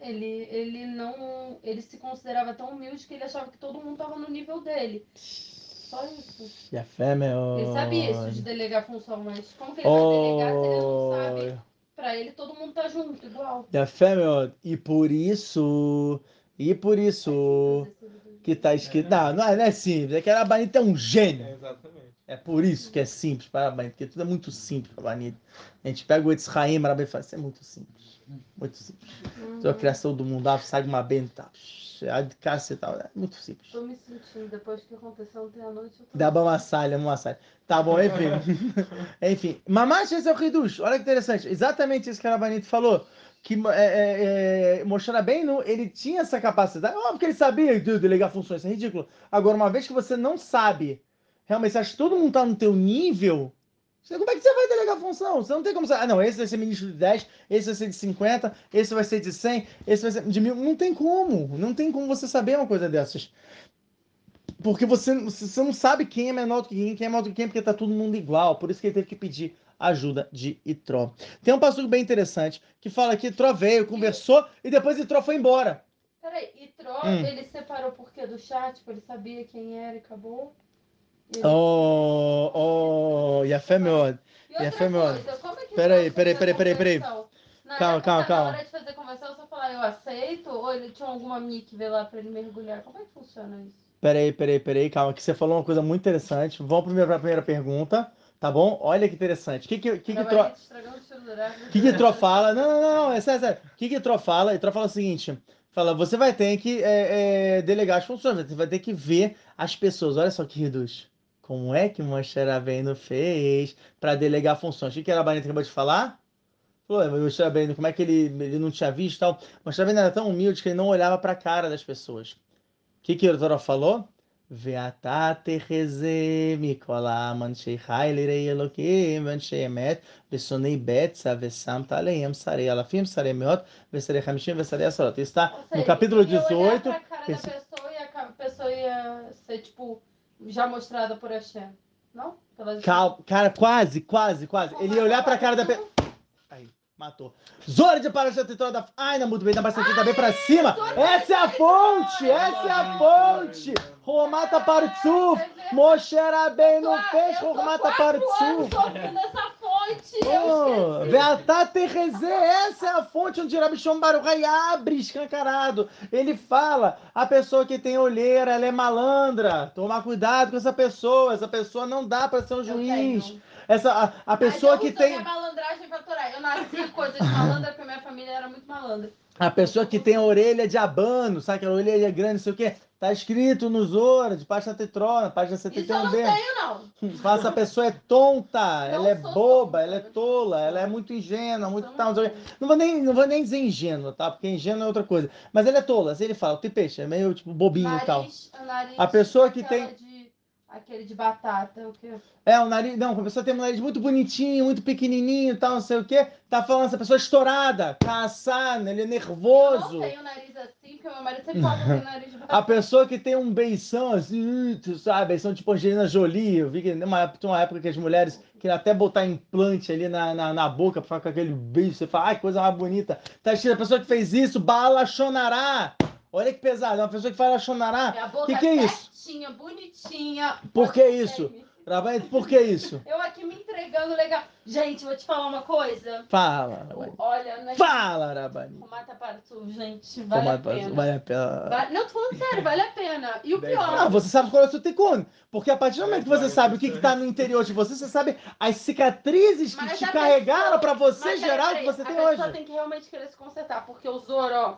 Ele, ele não. Ele se considerava tão humilde que ele achava que todo mundo tava no nível dele. Só isso. E a fé, meu. Ele sabia isso de delegar função, mas como que ele vai delegar se ele não sabe? Pra ele todo mundo tá junto, igual. E fé, meu. E por isso. E por isso. Que tá escrito. Não, não é, não é simples. É que a Rabanita é um gênio. É, exatamente. É por isso que é simples para Rabanita. Porque tudo é muito simples para Rabanita. A gente pega o Etzraim, Rabanita e fala: Isso é muito simples. Muito simples. Uhum. A criação do mundo, sabe uma benta. A de casa e tal. É muito simples. Tô me sentindo, depois que aconteceu ontem à noite, tô... Dá uma salha, uma salha. Tá bom, [laughs] enfim. [laughs] enfim. Esse é o Hidush. Olha que interessante. Exatamente isso que a Rabanito falou. Que é, é, é, Moshe Rabbeinu, ele tinha essa capacidade. Óbvio que ele sabia de delegar funções. Isso é ridículo. Agora, uma vez que você não sabe, realmente, você acha que todo mundo tá no teu nível... você- Como é que você vai delegar função? Você não tem como saber. Ah, não, esse vai ser ministro de 10, esse vai ser de 50, esse vai ser de 100, esse vai ser de mil. Não tem como. Não tem como você saber uma coisa dessas. Porque você, você não sabe quem é menor do que quem, quem é maior do que quem, porque tá todo mundo igual. Por isso que ele teve que pedir ajuda de Itró. Tem um passo bem interessante que fala que Itró veio, conversou e depois Itró foi embora. Peraí, Tro, Hum. ele separou por quê do chat? Tipo, ele sabia quem era e acabou? Oh, oh, e a fé, meu. E outra e a fé, meu. coisa, como é que Peraí, peraí, peraí, peraí, peraí. Calma, época, calma, Na calma. hora de fazer conversão, você falar eu aceito? Ou ele tinha alguma mic ver lá pra ele mergulhar? Como é que funciona isso? Peraí, peraí, peraí, calma, que você falou uma coisa muito interessante. Vamos primeiro para a primeira pergunta, tá bom? Olha que interessante. O que que, que, que Tro... Que que Tro fala? Não, não, não, não, é sério, sério. O que que Tro fala? E Tro fala o seguinte: fala, você vai ter que é, é, delegar as funções, você vai ter que ver as pessoas. Olha só que reduz. Como é que Moshe Rabbeinu fez para delegar funções? O que a Rabanita acabou de falar? Moshe Rabbeinu, como é que ele, ele não tinha visto tal? Moshe Rabbeinu era tão humilde que ele não olhava para a cara das pessoas. O que, que o Torá falou? Está no capítulo 18. Ou seja, ia olhar cara da pessoa e a pessoa ia ser tipo já mostrada por Hashem. Não? Pelas- Calma, cara, quase, quase, quase. Ele ia olhar pra cara da pessoa. Aí, matou. Zora de Parashat da. Ai, não, muito bem, da Parashat bem pra cima. Essa é a fonte, essa é a fonte. Romata Partsuf. Moshe Rabbeinu fez Romata Partsuf. nessa fonte. Eu Oh. Beatá Terrezê, essa é a fonte onde Rabi Shon Baruchai abre escancarado. Ele fala, a pessoa que tem olheira, ela é malandra. Tomar cuidado com essa pessoa. Essa pessoa não dá para ser um Eu juiz. tenho. Essa, a, a pessoa eu que tem, minha malandragem pra. Eu nasci coisa de malandra porque minha família era muito malandra. A pessoa que tem a orelha de abano, sabe aquela orelha grande, não sei o quê. Tá escrito no Zora, de página tetrona, página Isso eu 71b. não tenho, não. Fala, essa pessoa é tonta, ela é boba, tonta. ela é tola, ela é muito ingênua, muito eu tal. não não. Não vou nem, não vou nem dizer ingênua, tá? Porque ingênua é outra coisa. Mas ele é tola. Assim ele fala, tem peixe, é meio tipo bobinho e tal. Nariz, A pessoa que tem- de- aquele de batata, o quê? É, o nariz. Não, a pessoa tem um nariz muito bonitinho, muito pequenininho e tal, não sei o quê. Tá falando essa pessoa estourada, caçada, ele é Eu nervoso. não tenho nariz assim, porque meu marido sempre fala que eu tenho nariz de [laughs] A batata. pessoa que tem um beição assim, tu sabe, beição tipo Angelina Jolie. Eu vi que tinha uma época que as mulheres queriam até botar implante ali na, na, na boca pra ficar com aquele beijo. Você fala, ai, que coisa mais bonita. Tá escrito, a pessoa que fez isso, Bala Shonará. Olha que pesado, é uma pessoa que fala Shonará. Minha boca Que que é isso? certinha, bonitinha. Por que Pode isso? Rabai, Por que isso? [laughs] Eu aqui me entregando legal. Gente, vou te falar uma coisa. Fala, Rabai. Olha, né? Fala, Rabani. O Mata para tu, gente, vale a pena. Vale a pena. Vale- Não, tô falando sério, vale a pena. E o pior, Não, você sabe qual é o seu ticune. Porque a partir do momento que você sabe o que está no interior de você, você sabe as cicatrizes que Mas te a carregaram pessoa- para você gerar o que você a tem pessoa hoje. tem que realmente querer se consertar, porque o Zoro, ó,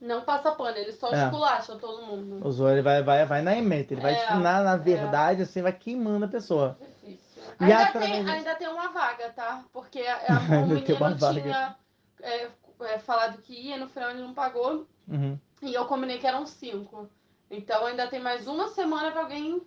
não passa pano, ele só É. esculacha todo mundo. Zoro ele vai, vai, vai na emenda, ele vai, É, na, na verdade, assim, vai queimando a pessoa. Difícil. E Ainda, tem, ainda tem uma vaga, tá? Porque a, a, [laughs] o menino tinha é, é, falado que ia, no final ele não pagou, Uhum. e eu combinei que eram cinco. Então ainda tem mais uma semana pra alguém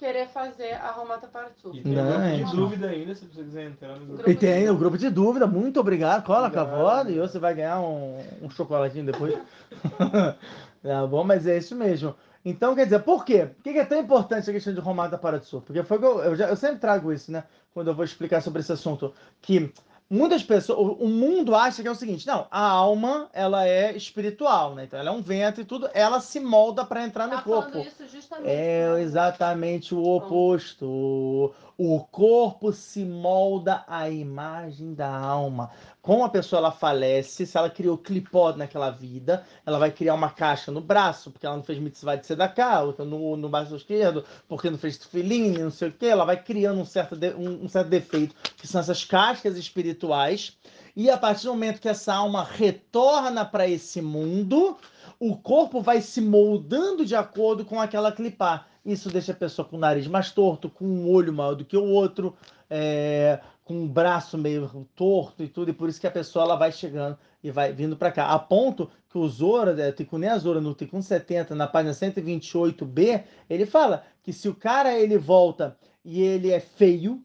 querer fazer a Romata Partu. E tem Não, um grupo gente. de dúvida ainda, se você quiser entrar no grupo. E tem o grupo de dúvida, muito obrigado. Cola com a voz e você vai ganhar um, um chocolatinho depois. [laughs] tá bom, mas é isso mesmo. Então, quer dizer, por quê? Por que é tão importante a questão de Romata para de Sul? Porque foi eu, eu, já, eu sempre trago isso, né? Quando eu vou explicar sobre esse assunto. Que muitas pessoas, o, mundo acha que é o seguinte, não, a alma, ela é espiritual, né? Então ela é um vento e tudo, ela se molda para entrar no Tá corpo. falando isso justamente. É né? exatamente o oposto. O corpo se molda à imagem da alma. Como a pessoa ela falece, se ela criou clipod naquela vida, ela vai criar uma caixa no braço, porque ela não fez mitzvah de sedaká, outra no, no braço esquerdo, porque não fez filine, não sei o quê. Ela vai criando um certo, de- um, um certo defeito, que são essas cascas espirituais. E a partir do momento que essa alma retorna para esse mundo, o corpo vai se moldando de acordo com aquela clipar. Isso deixa a pessoa com o nariz mais torto, com um olho maior do que o outro, é, com um braço meio torto e tudo, e por isso que a pessoa ela vai chegando e vai vindo para cá. A ponto que o Zora, é, Tikkun Azora, no Tikkun 70, na página 128b, ele fala que se o cara ele volta e ele é feio,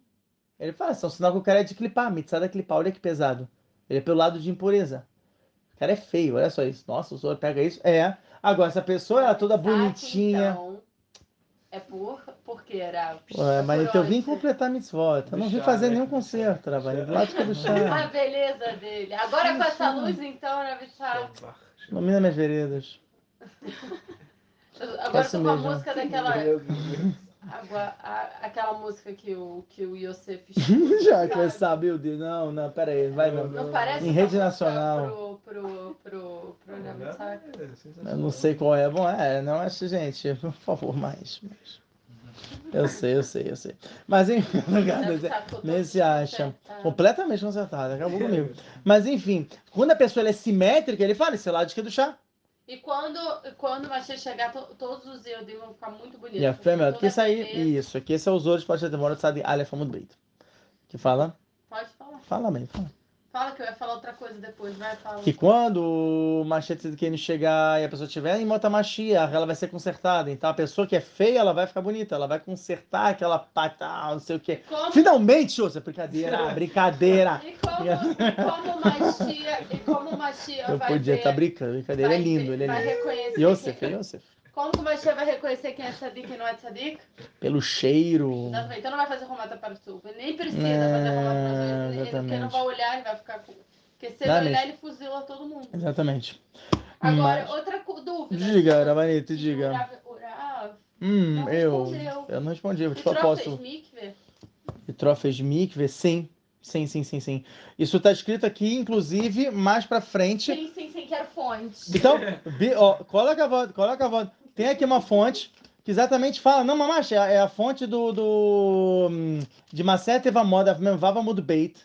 ele fala, isso é um sinal que o cara é de clipar, mitzvah da clipar, olha que pesado. Ele é pelo lado de impureza. O cara é feio, olha só isso. Nossa, o Zora pega isso. É. Agora, essa pessoa ela é toda bonitinha. então, é por. Porque era. Ué, mas então eu vim completar a mitzvot. Eu não vim fazer nenhum concerto, Rabani. Do lado do A chá. beleza dele. Agora com essa luz, então, né, Bichá? Ilumina minhas veredas. [laughs] Agora com a música daquela. Agora, a- aquela música que o, que o Yosef [laughs] Já que meu Deus. Não, não, pera aí. Vai não. Não parece Em rede nacional. Pro, pro, pro, pro Nami Sack? Eu não sei qual é. Bom, é, não acho, gente. [laughs] Por favor, mais. mais. Eu sei, eu sei, eu sei. Mas enfim, [laughs] mas se acha completamente consertado. Acabou comigo. Mas enfim, quando a pessoa ela é simétrica, ele fala, esse é o lado que é do chá. E quando, quando o chegar, to- todos os Eudim vão ficar muito bonitos. E a fêmea, porque que isso aí, isso, aqui esse é os outros, pode ter demora, sabe, Aleph Amud Beit. Que fala, Pode falar. fala bem, fala. Fala que eu ia falar outra coisa depois, vai, fala. Que quando o Machete Tzidkenu chegar e a pessoa tiver em Mota Mashiach, ela vai ser consertada. Então a pessoa que é feia, ela vai ficar bonita, ela vai consertar aquela pata, não sei o quê. Como, Finalmente, José, brincadeira, brincadeira. e como, e como o Machia, como o Machia Eu vai podia estar brincando, brincadeira, é vai lindo, ele é vai lindo. reconhecer Yosef, é Yosef. Como que o vai reconhecer quem é tzadik e não é tzadik? Pelo cheiro. Exatamente. Então não vai fazer romata para o sul. Nem precisa É, fazer romata para o sul. Porque não vai olhar e vai ficar com... Porque se ele olhar, ele fuzila todo mundo. Exatamente. Agora, Mas- outra dúvida. Diga, Rabanito, diga. Urav, Hum, Não eu. respondeu. Eu não respondi, eu o te Troll posso. E troféus de mikve, sim. Sim, sim, sim, sim. Isso tá escrito aqui, inclusive, mais pra frente. Sim, sim, sim, quero fonte. Então, [laughs] bi- ó, coloca a voz, coloca a voz. Tem aqui uma fonte que exatamente fala, não, mamacha, é a fonte do, do de Maset Evamod, Vava Mudbeit,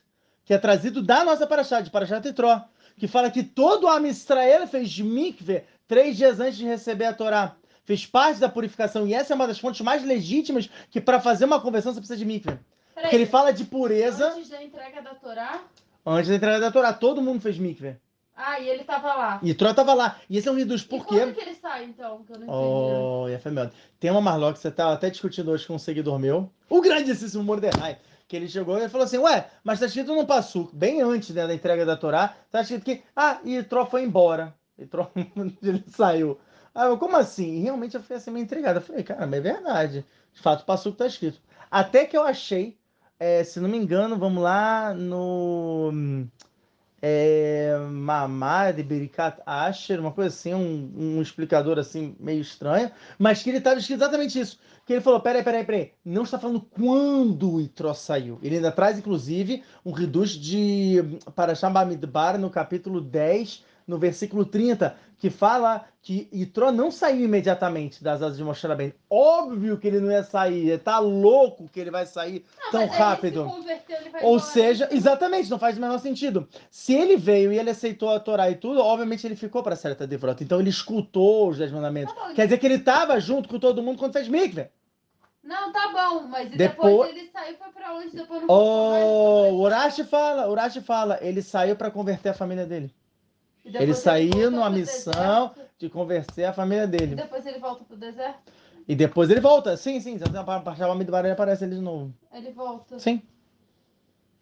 que é trazido da nossa Parashá, de Parashá Tetró, que fala que todo homem Israel fez mikve três dias antes de receber a Torá. Fez parte da purificação, e essa é uma das fontes mais legítimas que para fazer uma conversão você precisa de mikve. Porque ele fala de pureza antes da entrega da Torá? antes da entrega da Torá. Todo mundo fez mikve. Ah, e ele tava lá. E Torá tava lá. E esse é um reduz. E Por quê? quando que ele sai, então? Que eu não entendi. Oh, e a Femel. Tem uma Marlock, você tá até discutindo hoje com um seguidor meu, o grandíssimo Mordecai, que ele chegou e falou assim, ué, mas tá escrito no Passuco, bem antes né, da entrega da Torá, tá escrito que, ah, e Tró foi embora. E Tró, [laughs] ele saiu. Ah, eu, como assim? E realmente eu fui assim meio intrigado. Eu falei, cara, mas é verdade. De fato, o Passuco tá escrito. Até que eu achei, é, se não me engano, vamos lá, no... É, de Berikat Asher, uma coisa assim, um, um explicador assim meio estranho, mas que ele estava escrito exatamente isso. Que ele falou: peraí, peraí, peraí, não está falando quando o Itró saiu. Ele ainda traz, inclusive, um reduz de Parashah Bamidbar no capítulo 10, no versículo 30, que fala que Itró não saiu imediatamente das asas de Moshe Rabbeinu. Óbvio que ele não ia sair, ele tá louco que ele vai sair Não, tão rápido. Ele se converteu, ele vai Ou embora. seja, exatamente, não faz o menor sentido. Se ele veio e ele aceitou a Torá e tudo, obviamente ele ficou para certa devrota. Então ele escutou os Dez Mandamentos. Tá bom, Quer dizer que ele estava junto com todo mundo quando fez mikve. Não, tá bom, mas Depois- depois, ele saiu foi pra onde? Depois não voltou mais, Oh, depois- o Urashi fala, o Urashi fala, ele saiu para converter a família dele. E Ele saiu voltou numa missão deserto, de converter a família E dele. depois ele volta pro deserto? E depois ele volta. Sim, sim. Se a parte do Midbar, ele aparece ele de novo. Ele volta. Sim.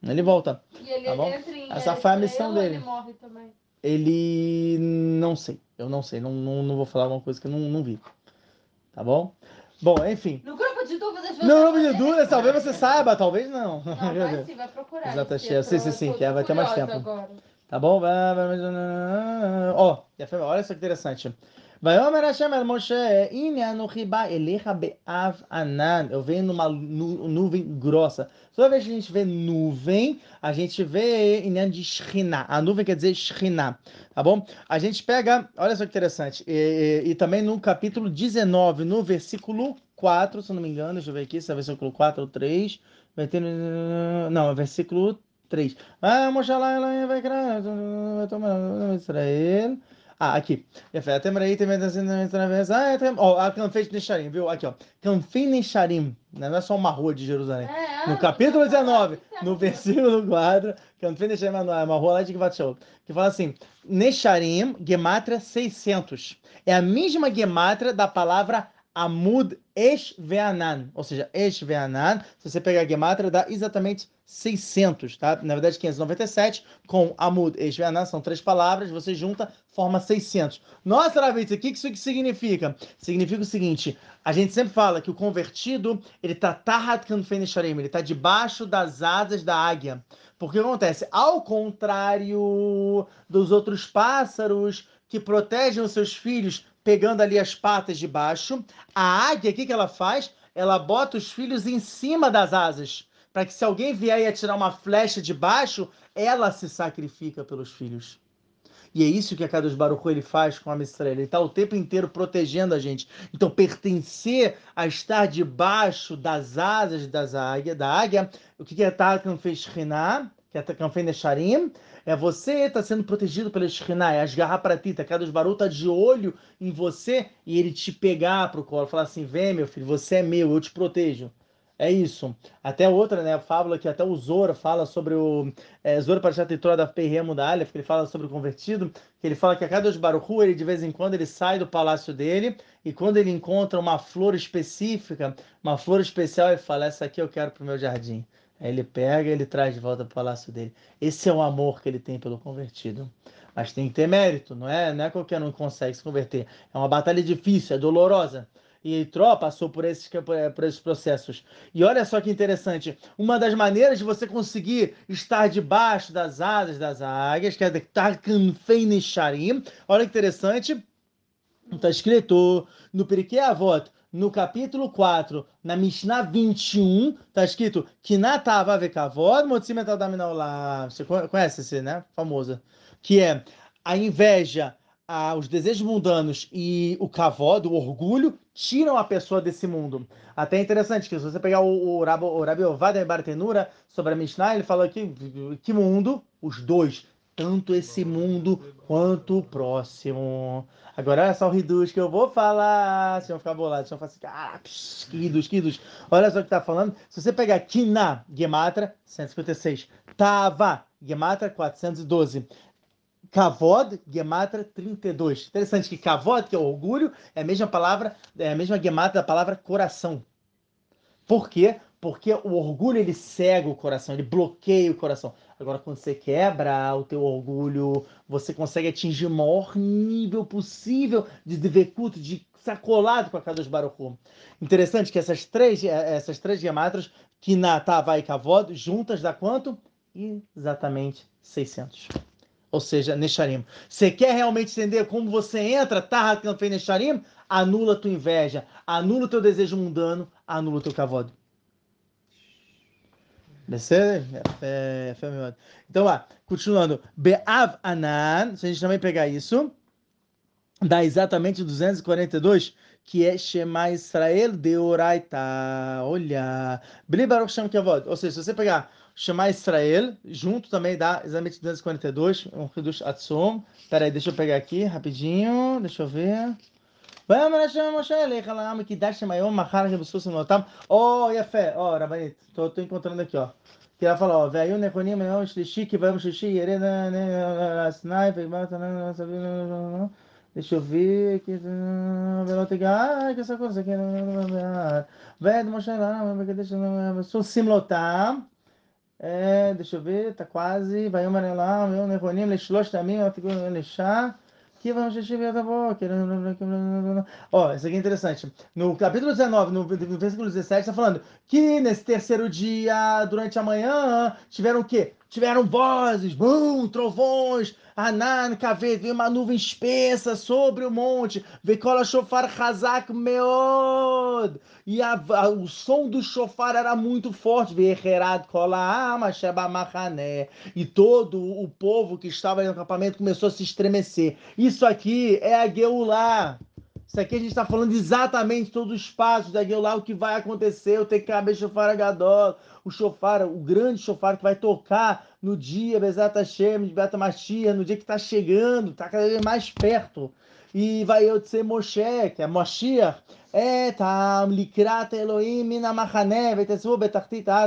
Ele volta. E ele Tá bom? entra em Essa foi a missão dele. ele morre também. Ele. Não sei. Eu não sei. Não, não, não vou falar uma coisa que eu não, não vi. Tá bom? Bom, enfim. No grupo de dúvidas. Não, não você de dúvidas, talvez você [laughs] saiba, talvez não. Não, vai [laughs] sim, vai procurar. Exato, porque sim, sim, sim, que vai ter mais tempo. Agora. Tá bom? Ó, oh, olha só que interessante. Vaiomer Hashem el Moshe, ine anochi ba elecha be'av anan. Eu venho numa nu, nuvem grossa. Toda vez que a gente vê nuvem, a gente vê inan de shriná. A nuvem quer dizer shriná, tá bom? A gente pega, olha só que interessante, e, e, e, também no capítulo 19, no versículo 4, se não me engano, deixa eu ver aqui, se é versículo 4 ou 3. Não, é versículo 3. 3. Ah, lá, ela vai tomar Israel. Ah, aqui. Ó, Canfei Necharim, viu? Aqui, ó. Canfei Necharim, né? não é só uma rua de Jerusalém. No capítulo 19, no versículo 4, Canfei Necharim é uma rua lá de Gvatshou, que fala assim, Necharim, Gematra 600. É a mesma Gematra da palavra Amud Esh Veanan, ou seja, Esh Veanan, se você pegar a Gematria, dá exatamente 600, tá? Na verdade, 597, com Amud Esh Veanan, são três palavras, você junta, forma 600. Nossa, Ravitz, o que isso significa? Significa o seguinte, a gente sempre fala que o convertido, ele tá Tahat Kanfen ele tá debaixo das asas da águia. Porque o que acontece? Ao contrário dos outros pássaros que protegem os seus filhos pegando ali as patas de baixo, a águia, o que, que ela faz? Ela bota os filhos em cima das asas, para que se alguém vier e atirar uma flecha de baixo, ela se sacrifica pelos filhos. E é isso que a Kadosh Baruch ele faz com a Israel. Ele está o tempo inteiro protegendo a gente. Então, pertencer a estar debaixo das asas das águia, da águia, o que é Tarkan fez Shekhinah, que é Tarkan fez Nesharim, é você estar sendo protegido pela Shekhinah, é as garras para ti. A Kadosh Baruch está de olho em você e ele te pegar para o colo, falar assim, vem meu filho, você é meu, eu te protejo. É isso. Até outra, né, a fábula que até o Zora fala sobre o é, Zora para Chatetora da Perremo da Aleph, que ele fala sobre o convertido, que ele fala que a cada Baruchu, ele de vez em quando ele sai do palácio dele e quando ele encontra uma flor específica, uma flor especial, ele fala: essa aqui eu quero para o meu jardim. Aí ele pega ele traz de volta para o palácio dele. Esse é o amor que ele tem pelo convertido. Mas tem que ter mérito, não é? Não é qualquer um que consegue se converter. É uma batalha difícil, é dolorosa. E Tró passou por esses, por esses processos. E olha só que interessante. Uma das maneiras de você conseguir estar debaixo das asas das águias, que é Tarkanfeinisharim. Olha que interessante. Está escrito no Periquê Avot, no capítulo 4, na Mishnah 21, está escrito Kinatava vekavod motzim etadaminaolam. Você conhece esse, né? Famoso. Que é a inveja, a, os desejos mundanos e o kavod, o orgulho, tiram a pessoa desse mundo. Até é interessante que se você pegar o, o, Rabo, o Rabi Ovadia Bartenura sobre a Mishnah, ele fala que que mundo? Os dois. Tanto esse mundo quanto o próximo. Agora olha só o riduz que eu vou falar. Vocês vão ficar bolados. Vocês vão falar assim, cara, que riduz, que riduz. Olha só o que tá falando. Se você pegar Kina, Gematra, 156. Tava, Gematra, 412. Kavod, Gematra 32. Interessante que Kavod, que é orgulho, é a mesma palavra, é a mesma Gematra da palavra coração. Por quê? Porque o orgulho ele cega o coração, ele bloqueia o coração. Agora, quando você quebra o teu orgulho, você consegue atingir o maior nível possível de devekut, de sacolado com a Kadosh Baruch. Interessante que essas três, essas três gematras, que na Tavá e Kavod, juntas dá quanto? Exatamente 600 ou seja, Necharim. Você quer realmente entender como você entra, Tahat Kanfei Necharim? Anula tua inveja, anula o teu desejo mundano, anula o teu kavod. Descer? É, é então lá, continuando. Be'av Anan, se a gente também pegar isso, dá exatamente 242, que é Shema Israel de Oraita. Olha. É Ou seja, se você pegar Shema Israel, junto também dá exatamente 242, um Hidush Atzum. Peraí, deixa eu pegar aqui rapidinho, deixa eu ver. ויאמר השם משה אליך לעם קידשתם היום מחר כבסוסים לאותם. או יפה, או רבנית, tô, tô encontrando aqui, ó. Que ela fala, ó, והיו נכונים ליום שלישי, כי ביום שלישי ירד הסיני ויגמרת deixa eu ver aqui, ולא תיגע, כסקול זה כן, ואת משה לעם וקדש סוסים לאותם. deixa eu ver, tá quase, ויאמר לעם, והיו נכונים לשלושת ימים, ותגעו לאישה. כי vamos Ó, isso aqui é interessante. No capítulo 19, no versículo 17, está falando que nesse terceiro dia, durante a manhã, tiveram o quê? Tiveram vozes, bum, trovões, Anan, Kaved, veio uma nuvem espessa sobre o monte, Vekola Shofar Hazak Meod, e a, a, o som do shofar era muito forte, Vecherad Kola Machané, e todo o povo que estava no acampamento começou a se estremecer. Isso aqui é a Geulah. Isso aqui a gente está falando exatamente todos os passos da Geulah, o que vai acontecer, o Tekabe Shofar Agadol, o shofar, o grande shofar que vai tocar no dia Bezat Hashem, de Beta Machia, no dia que está chegando, está cada vez mais perto. E vai eu dizer Moshe, que é Moshiach,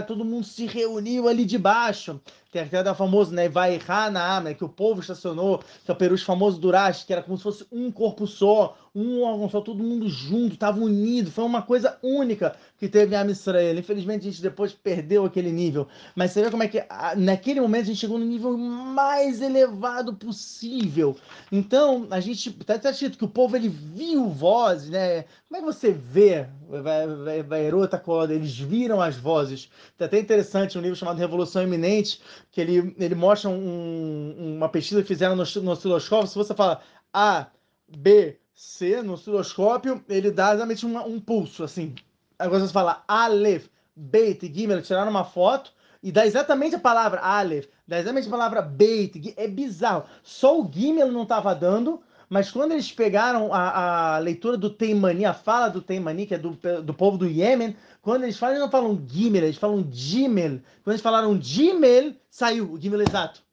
Todo mundo se reuniu ali debaixo. Tem o famoso, né, vai Hanaam, né, que o povo estacionou, que é o perus famoso do Urash, que era como se fosse um corpo só, um órgão só, todo mundo junto, estava unido, foi uma coisa única que teve a Israel. Infelizmente a gente depois perdeu aquele nível, mas você vê como é que naquele momento a gente chegou no nível mais elevado possível. Então, a gente, está tá escrito que o povo ele viu vozes, né, como é que você vê, vai, vai, vai erota, eles viram as vozes. Tá até interessante um livro chamado Revolução Iminente, que ele, ele mostra um, uma pesquisa que fizeram no, no osciloscópio. Se você fala A, B, C no osciloscópio, ele dá exatamente um, um pulso, assim. Agora você fala Aleph, Beit Gimel, tiraram uma foto e dá exatamente a palavra Aleph, dá exatamente a palavra Beit. É bizarro. Só o Gimel não estava dando, mas quando eles pegaram a, a leitura do Teimani, a fala do Teimani, que é do, do povo do Iêmen, quando eles falam, eles não falam Gimel, eles falam Gimel. Quando eles falaram Gimel, saiu o Gimel exato.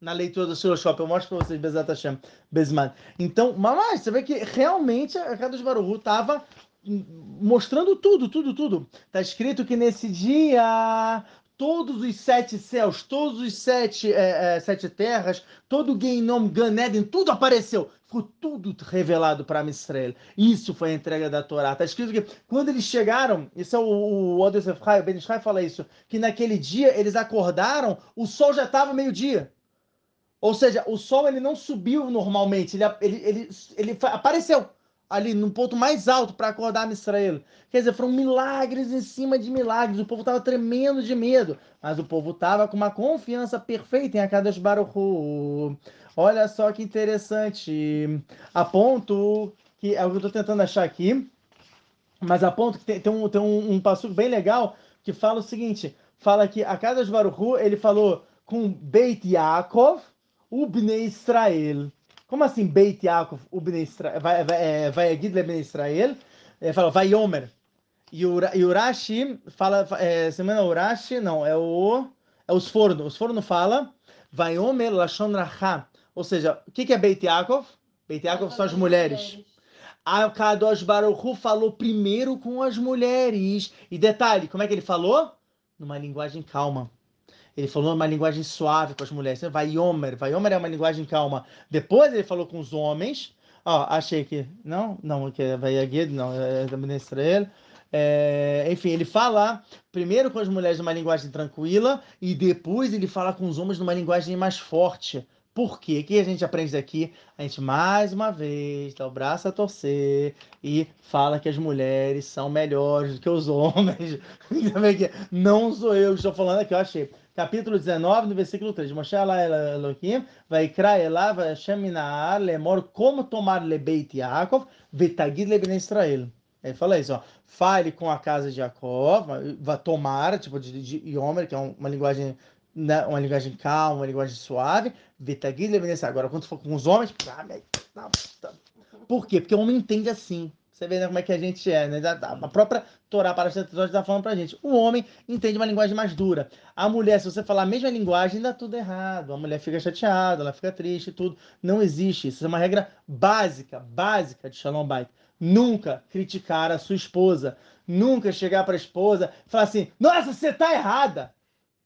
Na leitura do shopping, eu mostro para vocês, Bezat Hashem, Bezman. Então, mamãe, você vê que realmente a Kadosh Baruch estava mostrando tudo, tudo, tudo. Está escrito que nesse dia todos os sete céus, todos os sete, é, é, sete terras, todo o Geinom, Ganeden, tudo apareceu. Ficou tudo revelado para Israel. Isso foi a entrega da Torá. Está escrito que quando eles chegaram, isso é o, o Odesef o Ben Ishai fala isso, que naquele dia eles acordaram, o sol já estava meio-dia. Ou seja, o sol ele não subiu normalmente, ele, ele, ele, ele apareceu ali no ponto mais alto para acordar Israel. Quer dizer, foram milagres em cima de milagres. O povo estava tremendo de medo, mas o povo estava com uma confiança perfeita em Akadosh Baruch Hu. Olha só que interessante. A ponto que é o que eu estou tentando achar aqui, mas a ponto que tem, tem um, tem um, um passo bem legal que fala o seguinte: fala que Akadosh Baruch Hu, ele falou com Beit Yaakov, o Bnei Israel. Como assim Beit Yaakov, o Bnei Israel, vai, vai, é, vai Bnei Israel? Ele fala, vai Yomer. E o, e o Rashi fala, é, semana Urashi, não, é o, é os forno. Os forno fala, vai Yomer Lashon Racha. Ou seja, o que, que é Beit Yaakov? Beit Yaakov são as mulheres. A Kadosh Baruch falou primeiro com as mulheres. E detalhe, como é que ele falou? Numa linguagem calma. Ele falou uma linguagem suave com as mulheres. Vai Yomer. Vai Yomer é uma linguagem calma. Depois ele falou com os homens. Ó, achei que. Não, não, que é vai Yagid, não, é também Israel. É, enfim, ele fala primeiro com as mulheres numa linguagem tranquila e depois ele fala com os homens numa linguagem mais forte. Por quê? O que a gente aprende daqui? A gente mais uma vez dá o braço a torcer e fala que as mulheres são melhores do que os homens. [laughs] Não sou eu que estou falando aqui, eu achei capítulo 19, no versículo 3. Moshe Allah Elohim, vai crer Elav Hashem Minaar, lemor como tomar lebeit Yaakov, vetagid leben Israel. Ele fala isso, ó. Fale com a casa de Jacó, vai tomar, tipo de, de Yomer, que é uma linguagem, né, uma linguagem calma, uma linguagem suave. Agora, quando for com os homens, por quê? Porque o homem entende assim. Você vê né, como é que a gente é, né? A própria Torá para está falando para a gente. O homem entende uma linguagem mais dura. A mulher, se você falar a mesma linguagem, dá tudo errado. A mulher fica chateada, ela fica triste, tudo. Não existe isso. Isso é uma regra básica, básica de Shalom Bait. Nunca criticar a sua esposa. Nunca chegar para a esposa e falar assim: Nossa, você está errada.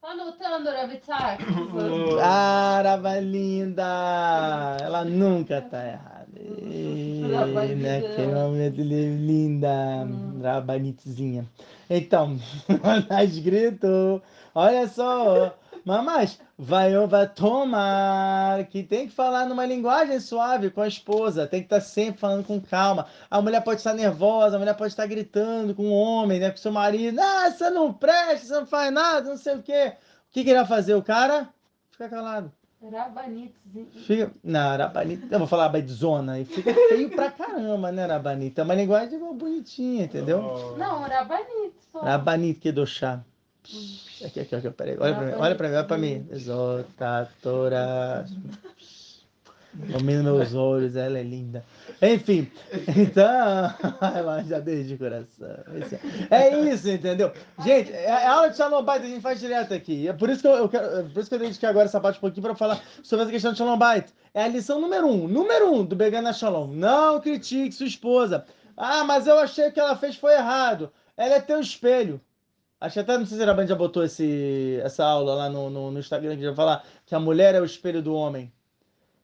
Tá anotando, Ravitzak? [coughs] Ah, Rava linda! Ela nunca tá errada. Né? Que momento linda, Rabanitzinha. Então, [laughs] tá escrito, olha só, Mas, vai vai tomar, que tem que falar numa linguagem suave com a esposa, tem que estar sempre falando com calma. A mulher pode estar nervosa, a mulher pode estar gritando com o homem, né, com seu marido. Ah, você não presta, você não faz nada, não sei o quê. O que, que ele vai fazer? O cara fica calado. Rabanito. Fica... Não, Rabanito. Eu vou falar zona e fica feio pra caramba, né, Rabanito? É uma linguagem bonitinha, entendeu? Não, Rabanito. Só. Rabanito que do chá. Aqui, aqui, aqui, peraí. Olha pra mim, olha pra mim, olha pra mim. Exaltatora. Domina meus olhos, ela é linda. Enfim, [laughs] então. [laughs] Ela já desde o coração. É isso, entendeu? Gente, é, é aula de Shalom Bait, a gente faz direto aqui. É por isso que eu, eu quero. é Por isso que eu dediquei agora essa parte um pouquinho para falar sobre essa questão de Shalom Bait. É a lição número um. Número um do Begana Shalom. Não critique sua esposa. Ah, mas eu achei que ela fez foi errado. Ela é teu espelho. Acho que até não sei se a Rabani já botou esse, essa aula lá no, no, no Instagram que já falar que a mulher é o espelho do homem.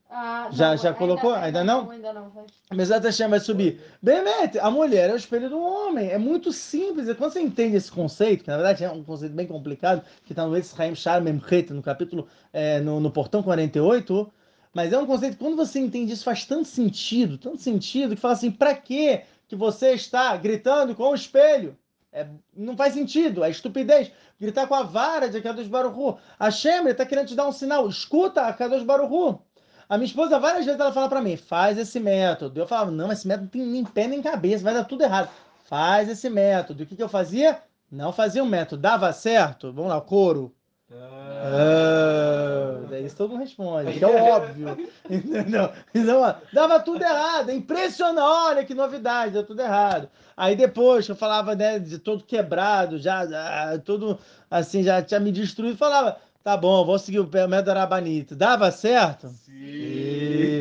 Ah, Já- não, já colocou? Ainda não? Ainda não. Mesat Hashem vai subir. Bemet, a mulher é o espelho do homem. É muito simples. Quando você entende esse conceito, que na verdade é um conceito bem complicado, que está no Etzraim Shar Memchet, no capítulo, é, no, no portão 48, mas é um conceito que quando você entende isso faz tanto sentido, tanto sentido, que fala assim, pra que que você está gritando com o espelho? É, não faz sentido, é estupidez. Gritar com a vara de Kadosh Baruchu. A Shemer está querendo te dar um sinal. Escuta a Kadosh Baruchu. A minha esposa, várias vezes, ela fala pra mim, faz esse método. Eu falava, não, esse método não tem nem pé nem cabeça, vai dar tudo errado. Faz esse método. E o que, que eu fazia? Não fazia um método. Dava certo? Vamos lá, coro. Ah, daí isso todo mundo responde, que é [laughs] óbvio. Entendeu? Então, dava tudo errado. É impressionante. Olha que novidade, deu tudo errado. Aí depois que eu falava né, de todo quebrado, já, já todo assim, já tinha me destruído, falava, tá bom, vou seguir o método Arabanito. Dava certo? Sim. E-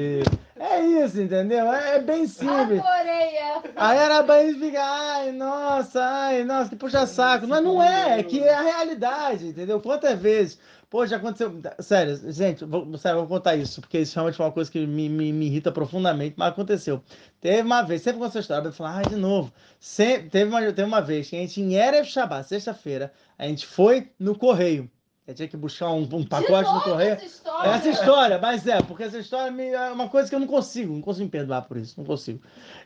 É isso, entendeu? É bem simples. Adorei essa. Aí era bem fica, ai, nossa, ai, nossa, que puxa saco. Mas não é, é que é a realidade, entendeu? Quantas vezes? Pô, já aconteceu. Sério, gente, vou, sério, vou contar isso, porque isso realmente é uma coisa que me, me, me irrita profundamente, mas aconteceu. Teve uma vez, sempre com essa história, eu falo, ai, de novo. Sempre, teve, uma, teve uma vez que a gente, em Erev Shabbat, sexta-feira, a gente foi no correio. Eu tinha que buscar um, um pacote no correio. Essa história. Essa história, mas é, porque essa história me- é uma coisa que eu não consigo, não consigo me perdoar por isso, não consigo.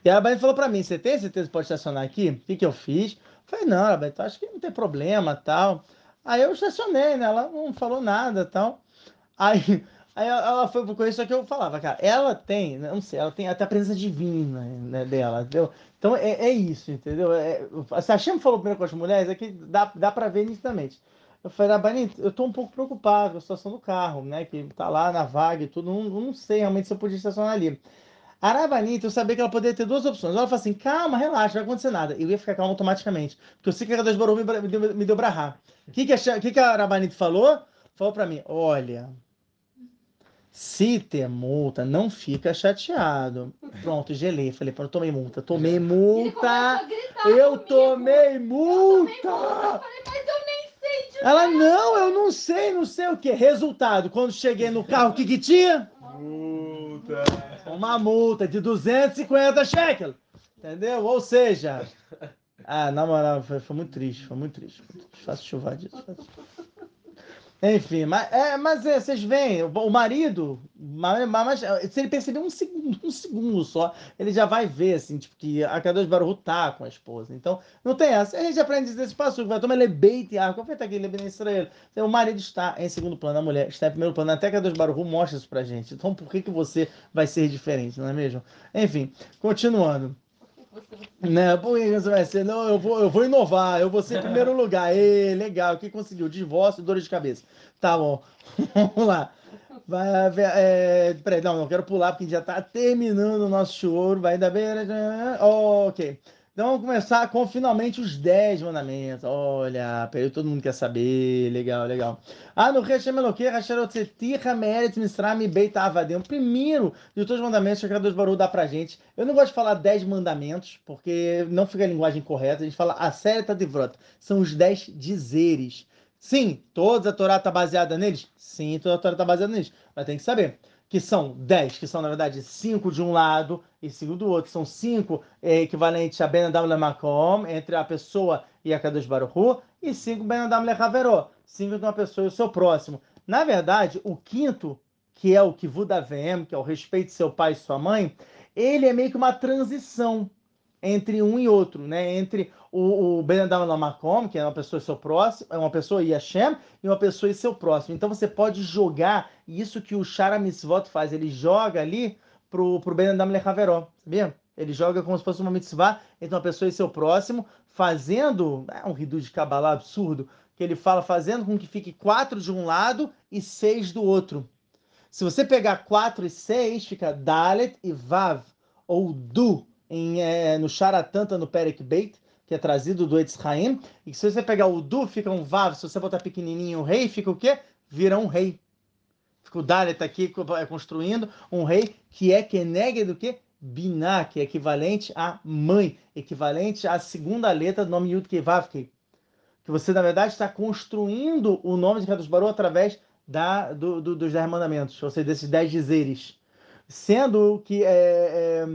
E a Rabanito falou pra mim, você tem certeza que pode estacionar aqui? O que, que eu fiz? Eu falei, não, Rabanito, acho que não tem problema, tal. Aí eu estacionei, né, ela não falou nada, tal. Aí, [laughs] aí ela foi pro correio, só que eu falava, cara, ela tem, né, não sei, ela tem até a presença divina né, dela, entendeu? Então é, é isso, entendeu? É, se a Shem falou primeiro com as mulheres, é que dá, dá pra ver nitidamente. Eu falei, Rabanito, eu tô um pouco preocupado com a situação do carro, né? Que tá lá na vaga e tudo. Não, não sei realmente se eu podia estacionar ali. A Rabanito, eu sabia que ela poderia ter duas opções. Ela falou assim: calma, relaxa, não vai acontecer nada. Eu ia ficar calmo automaticamente. Porque eu sei que a Kadosh Baruch me, me deu, me deu. O que, que, a, que, que a Rabanito falou? Falou pra mim: olha. Se ter multa, não fica chateado. Pronto, gelei. Falei, pronto, tomei multa. Tomei multa. Eu tomei Eu multa. tomei multa. Eu falei, mas eu nem Ela, não, eu não sei, não sei o que. Resultado, quando cheguei no carro, o que que tinha? Multa. Uma multa de 250 shekel. Entendeu? Ou seja, ah, na moral, foi, foi muito triste, foi muito triste. Foi muito triste. Faço chuvar disso. faço- Enfim, mas, é, mas é, vocês veem, o, marido, mas, mas- se ele perceber um segundo, [laughs] um segundo só, ele já vai ver, assim, tipo, que a Kadosh Baruch tá com a esposa. Então, não tem essa. A gente aprende desse passo, vai tomar lebeit arco, eu falei, aqui, lebeit Israel. Então, o marido está em segundo plano, a mulher está em primeiro plano, até a Kadosh Baruch mostra isso pra gente. Então, por que que você vai ser diferente, não é mesmo? Enfim, continuando. Né? Você vai ser? Não, eu vou, eu vou inovar, eu vou ser em primeiro lugar. Ê, legal, quem conseguiu? Divórcio e dor de cabeça. Tá bom, [laughs] vamos lá. Vai, é, peraí, não, não quero pular porque já tá terminando o nosso choro. Vai ainda bem. né? Ok. Então vamos começar com finalmente os 10 mandamentos. Olha, todo mundo quer saber. Legal, legal. Ah, no. O primeiro de todos os mandamentos que o Criador de Baru dá pra gente. Eu não gosto de falar 10 mandamentos, porque não fica a linguagem correta. A gente fala a série de Vrot. São os 10 dizeres. Sim, toda a Torá está baseada neles? Sim, toda a Torá está baseada neles. Mas tem que saber que são 10, que são, na verdade, 5 de um lado e 5 do outro. São 5 é, equivalentes a Ben Adam Lemakom, entre a pessoa e a Kadosh Baruch Hu, e 5 Ben Adam Lechaveró, 5 de uma pessoa e o seu próximo. Na verdade, o quinto, que é o Kivud Avem, que é o respeito de seu pai e sua mãe, ele é meio que uma transição entre um e outro, né? Entre o, o Ben Adam Lamakom, que é uma pessoa e seu próximo, é uma pessoa e Hashem, e uma pessoa e seu próximo. Então você pode jogar isso que o Shara Mitzvot faz, ele joga ali pro, pro Ben Adam Lechaveró, sabia? Ele joga como se fosse uma mitzvah entre uma pessoa e seu próximo, fazendo, é um ridu de Kabbalah absurdo, que ele fala, fazendo com que fique quatro de um lado e seis do outro. Se você pegar quatro e seis, fica Dalet e Vav, ou Du, em, é, no Sharatanta, no Perek Beit, que é trazido do Etz Haim, e se você pegar o Du, fica um Vav, se você botar pequenininho o rei, fica o quê? Vira um rei. Fica o Dalet aqui é, construindo um rei que é Keneged do quê? Binah, que é equivalente a mãe, equivalente à segunda letra do nome Yud Kevavke. Que você, na verdade, está construindo o nome de Kadosh Baruch através da, do, do, dos Dez Mandamentos, ou seja, desses Dez dizeres. Sendo que é, é,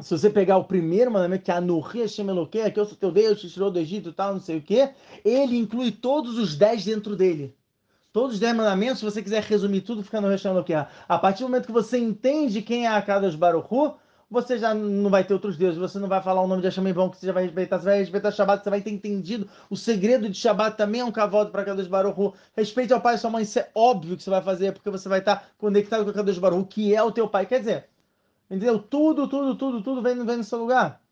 se você pegar o primeiro mandamento, que é Anuhi Hashem Eloquei, que eu sou teu Deus, te tirou do Egito e tal, não sei o quê, ele inclui todos os dez dentro dele. Todos os dez mandamentos, se você quiser resumir tudo, fica no Hashem Eloquei. A partir do momento que você entende quem é a Kadosh Baruch Hu, você já não vai ter outros deuses, você não vai falar o nome de Hashem bom que você já vai respeitar, você vai respeitar Shabbat, você vai ter entendido o segredo de Shabbat também é um cavalo para Kadosh Baruch Hu. Respeite ao pai e sua mãe, isso é óbvio que você vai fazer, porque você vai estar conectado com Kadosh Baruch Hu, que é o teu pai. Quer dizer, Entendeu? Tudo, tudo, tudo, tudo vem, vem no seu lugar.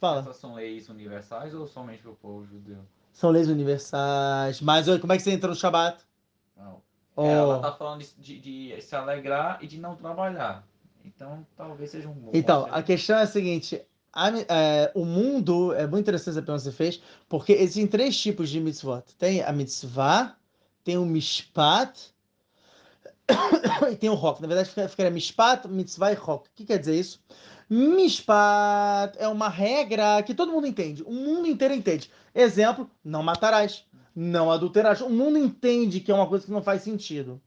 Fala. Essas são leis universais ou somente para o povo judeu? São leis universais. Mas como é que você entra no Shabat? Não. Oh. Ela está falando de, de, se alegrar e de não trabalhar. Então, talvez seja um bom Então, a questão é a seguinte. A, é, o mundo, é muito interessante a pergunta que você fez, porque existem três tipos de mitzvot. Tem a mitzvah, tem o mishpat e [coughs] tem o rock. Na verdade, ficaria mishpat, mitzvah e rock. O que quer dizer isso? Mishpat é uma regra que todo mundo entende. O mundo inteiro entende. Exemplo, não matarás, não adulterarás. O mundo entende que é uma coisa que não faz sentido.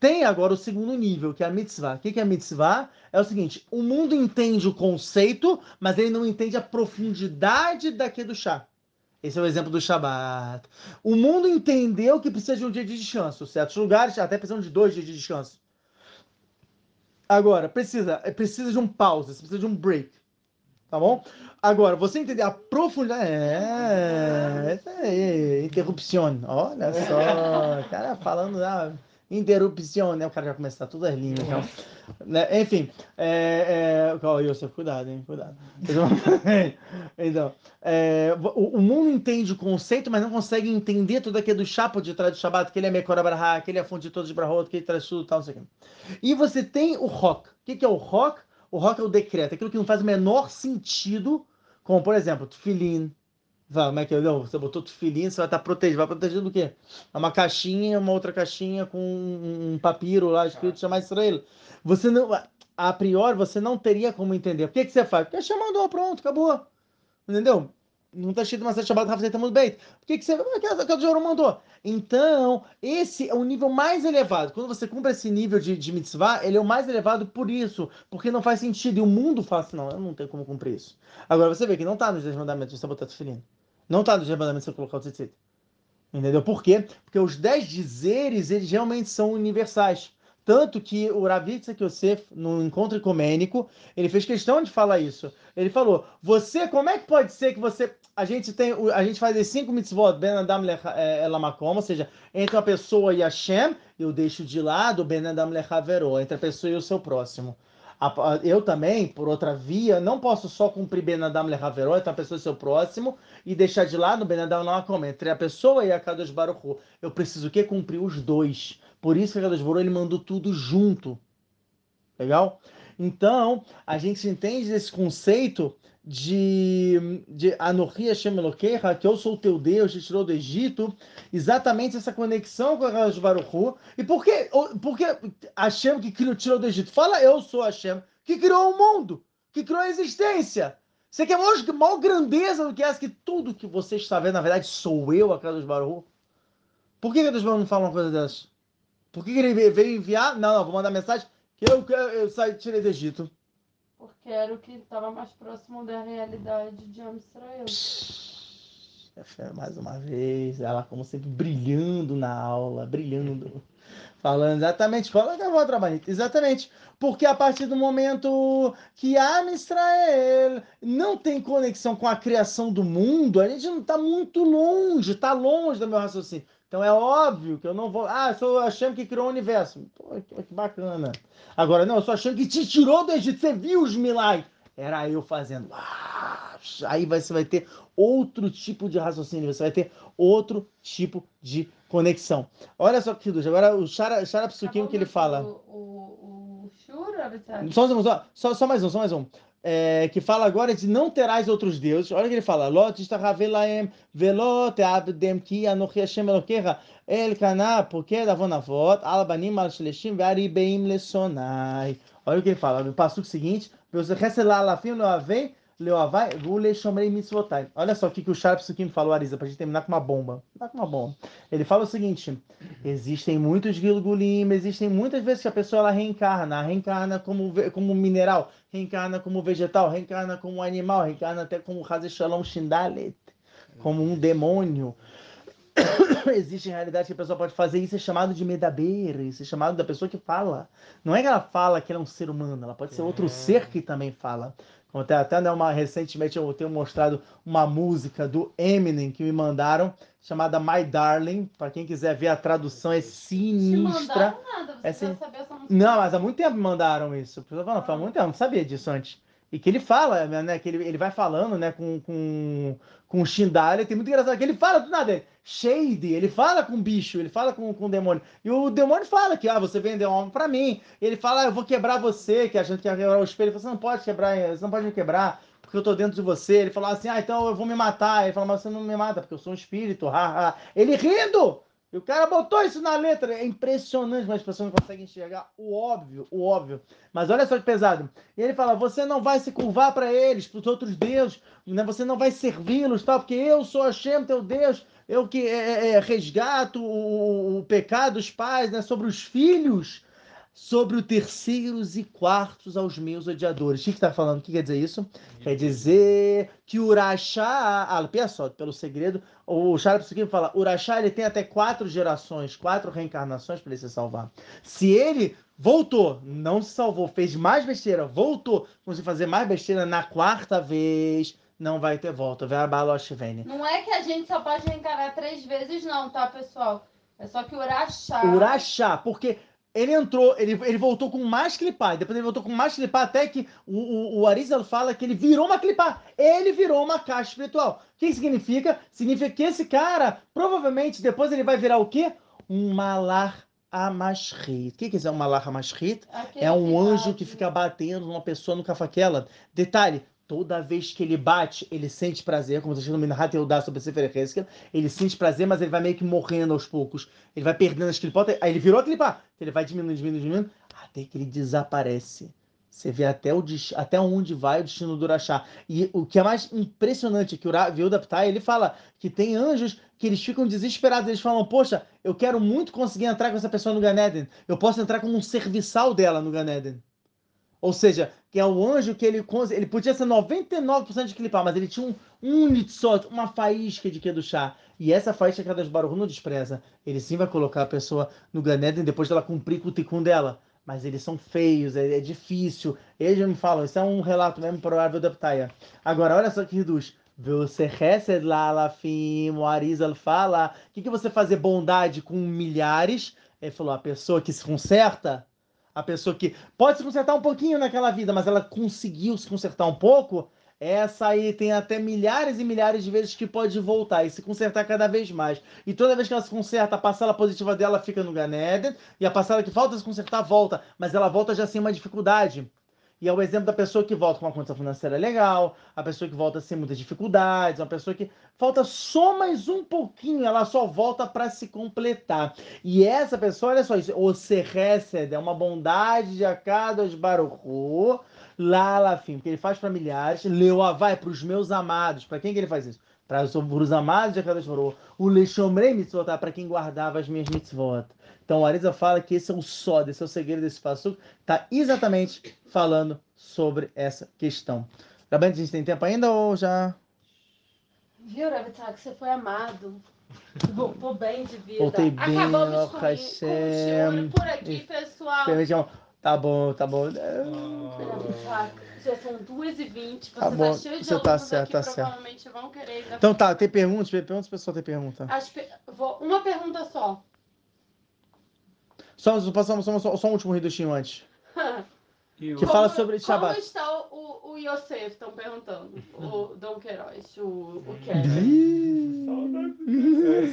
Tem agora o segundo nível, que é a mitzvah. O que é a mitzvah? É o seguinte: o mundo entende o conceito, mas ele não entende a profundidade daquele do chá. Esse é o exemplo do Shabat. O mundo entendeu que precisa de um dia de descanso. Certos lugares até precisam de dois dias de descanso. Agora, precisa, precisa de um pause, precisa de um break. Tá bom? Agora, você entender a profundidade. É, essa é interrupção. Olha só, cara falando. Ah, interrupção, né? O cara já começa a tudo as linhas. Então, né? Enfim, é, é... Cuidado, hein? Cuidado. [laughs] então, é, o, o, mundo entende o conceito, mas não consegue entender tudo aquilo do chapa de trás do Shabbat, que ele é Mekora Barha, que ele é fonte de todos os Brahot, que ele traz tudo tal, não sei o quê. E você tem o rock. O que, que é o rock? O rock é o decreto, aquilo que não faz o menor sentido, como, por exemplo, Tufilin, Vai, como é que é? Não, você botou tufilinha, você vai estar protegido. Vai protegido do quê? É uma caixinha, uma outra caixinha com um papiro lá escrito chamar Israel. Você não, a priori, você não teria como entender. Por que, que você faz? Porque você mandou, pronto, acabou. Entendeu? Não está escrito uma chamada Rafa muito bem. Por que, que você. Porque o Joro mandou. Então, esse é o nível mais elevado. Quando você cumpre esse nível de, de mitzvah, ele é o mais elevado por isso. Porque não faz sentido. E o mundo fala assim: não, eu não tenho como cumprir isso. Agora você vê que não está nos 10 mandamentos você botar tefilim. Não está no mandamentos você colocar o tzitzit. Entendeu? Por quê? Porque os dez dizeres, eles realmente são universais. Tanto que o Ravitsa Yosef, no encontro ecumênico, ele fez questão de falar isso. Ele falou: Você, como é que pode ser que você. A gente tem. A gente faz as cinco mitzvot, Ben Adam Lamakom, ou seja, entre uma pessoa e Hashem, eu deixo de lado Ben Adam Lechaveró, entre a pessoa e o seu próximo eu também, por outra via, não posso só cumprir Benadam Lehaveró, então a pessoa seu próximo, e deixar de lado Benadam Lehakom, entre a pessoa e a Kadosh Baruch Eu preciso o quê? Cumprir os dois. Por isso que a Kadosh Baruch ele mandou tudo junto. Legal? Então, a gente entende esse conceito de, de Anohi Hashem que eu sou teu Deus, te tirou do Egito, exatamente essa conexão com a Kadosh Baruch E por que, por que Hashem que criou, tirou do Egito? Fala, eu sou Hashem, que criou o mundo, que criou a existência. Você quer maior, maior grandeza do que essa, que tudo que você está vendo, na verdade, sou eu, a Kadosh Baruch Por que Kadosh Baruch não fala uma coisa dessa? Por que ele veio enviar? Não, não, vou mandar mensagem que eu, eu, saí, tirei do Egito. Porque era o que estava mais próximo da realidade de Israel. Mais uma vez, ela como sempre brilhando na aula, brilhando. Falando exatamente, fala que eu vou trabalhar. Exatamente. Porque a partir do momento que a Israel não tem conexão com a criação do mundo, a gente não está muito longe, está longe do meu raciocínio. Então é óbvio que eu não vou. Ah, sou achando que criou o universo. Pô, que bacana. Agora, não, eu sou achando que te tirou do Egito. Você viu os milagres? Era eu fazendo. Ah, aí você vai ter outro tipo de raciocínio, você vai ter outro tipo de conexão. Olha só que agora o Shara, Shara Psukim que ele fala. O, o, o Shura, só, só, só mais um, só mais um é, que fala agora de não terás outros deuses. Olha o que ele fala: velot abdem ki anochi Hashem elokecha el kana porque davonavot alabanim al shleshim ve'aribeim lesonai. Olha o que ele fala. No passo seguinte, você lo avei Leovai, Gule Shomrei Mitzvotai. Olha só o que, que o Sharp Sukim falou, Arisa, pra gente terminar com uma bomba. Tá com uma bomba. Ele fala o seguinte: existem muitos Gilgulim, existem muitas vezes que a pessoa ela reencarna, reencarna como, como mineral, reencarna como vegetal, reencarna como animal, reencarna até como Hazeshalom Shindalet, como um demônio. [coughs] Existe realidade que a pessoa pode fazer isso, é chamado de medaber, isso é chamado da pessoa que fala. Não é que ela fala que ela é um ser humano, ela pode ser outro ser que também fala. Até, até né, uma, recentemente eu tenho mostrado uma música do Eminem que me mandaram, chamada My Darling. Para quem quiser ver a tradução, é sinistra. Te nada, você é assim... saber essa música. Não, mas há muito tempo me mandaram isso. Eu falando, ah. muito tempo, não sabia disso antes. E que ele fala, né? Que ele, ele vai falando, né? Com, com, com o Shindale. Tem muito engraçado que ele fala do nada. Shade, ele fala com o bicho, ele fala com, com o demônio. E o demônio fala que, ah, você vendeu uma alma pra mim. Ele fala, ah, eu vou quebrar você, que a gente quer quebrar o espelho. Você não pode quebrar, você não pode me quebrar, porque eu tô dentro de você. Ele fala assim, ah, então eu vou me matar. Ele fala, mas você não me mata, porque eu sou um espírito. Ha, ha. Ele rindo! E o cara botou isso na letra. É impressionante, mas as pessoas não conseguem enxergar o óbvio, o óbvio. Mas olha só que pesado. E ele fala: você não vai se curvar para eles, para os outros deuses, né? você não vai servi-los, tal, porque eu sou Hashem, teu Deus, eu que é, é, é, resgato o, o pecado dos pais né? sobre os filhos sobre o terceiros e quartos aos meus odiadores. O que está falando? O que quer dizer isso? Quer dizer que Urachá, ah, só, pelo segredo, o Charles Psukim fala, Urachá ele tem até quatro gerações, quatro reencarnações para ele se salvar. Se ele voltou, não se salvou, fez mais besteira, voltou, conseguiu fazer mais besteira na quarta vez, não vai ter volta. Não é que a gente só pode reencarnar três vezes, não, tá, pessoal? É só que Urachá. Urachá, porque ele entrou, ele, ele voltou com mais clipar, depois ele voltou com mais clipar, até que o, o, o Arizal fala que ele virou uma clipar, ele virou uma caixa espiritual. O que significa? Significa que esse cara, provavelmente, depois ele vai virar o quê? Um malar amashrit. O que, que é um malar amashrit? É um anjo que fica batendo numa pessoa no cafaquela. Detalhe, Toda vez que ele bate, ele sente prazer, como está escrito no Minhat Eudá sobre Sefer ele sente prazer, mas ele vai meio que morrendo aos poucos. Ele vai perdendo as clipotas, aí ele virou a clipar, ele vai diminuindo, diminuindo, diminuindo, até que ele desaparece. Você vê até, o, até onde vai o destino do Urachá. E o que é mais impressionante é que o Viudaptai, ele fala que tem anjos que eles ficam desesperados. Eles falam, poxa, eu quero muito conseguir entrar com essa pessoa no Ganeden. Eu posso entrar como um serviçal dela no Ganeden. Ou seja, que é o anjo que ele ele podia ser 99% de clipar, mas ele tinha um, um nitzot, uma faísca de chá. E essa faísca que a das Baruch não despreza. Ele sim vai colocar a pessoa no Ganeden depois dela cumprir com o ticum dela. Mas eles são feios, é, é difícil. Eles já me falam, isso é um relato mesmo provável da Ptaia. Agora, olha só que reduz. Você recebe lá, Lafim, o Arizal fala. O que, que você fazer bondade com milhares? Ele falou, a pessoa que se conserta, a pessoa que pode se consertar um pouquinho naquela vida, mas ela conseguiu se consertar um pouco, essa aí tem até milhares e milhares de vezes que pode voltar e se consertar cada vez mais. E toda vez que ela se conserta, a parcela positiva dela fica no Ganeden, e a parcela que falta se consertar volta, mas ela volta já sem uma dificuldade. E é o exemplo da pessoa que volta com uma condição financeira legal, a pessoa que volta sem muitas dificuldades, uma pessoa que falta só mais um pouquinho, ela só volta para se completar. E essa pessoa, olha só isso, o Serresed é uma bondade de Akadosh Baruchu, Lalafim, que ele faz para milhares, Leoa vai para os meus amados. Para quem que ele faz isso? Para os amados de Akadosh Baruchu. O Leshomrei Mitzvot, para quem guardava as minhas mitzvot. Então o Arisa fala que esse é o só, esse é o segredo desse passuco, está exatamente falando sobre essa questão. Rabante, a gente tem tempo ainda ou já? Viu, Rabitak, você foi amado. Voltou bem de vida. Voltei bem, Acabamos com, com o choro por aqui, pessoal. Tá bom, tá bom. Rabitak, já são 2h20. Você Tá tá, bom, cheio de você tá certo, aqui, tá certo. provavelmente vão querer Então tá, tem perguntas? Perguntas, pessoal tem pergunta. Pe- vou- Uma pergunta só. Só, só, só, só, só um último Hidushim antes. [laughs] Que fala sobre Shabbat. Como está o, o, o Yosef, estão perguntando. O Dom Queiroz, o, o Kevin.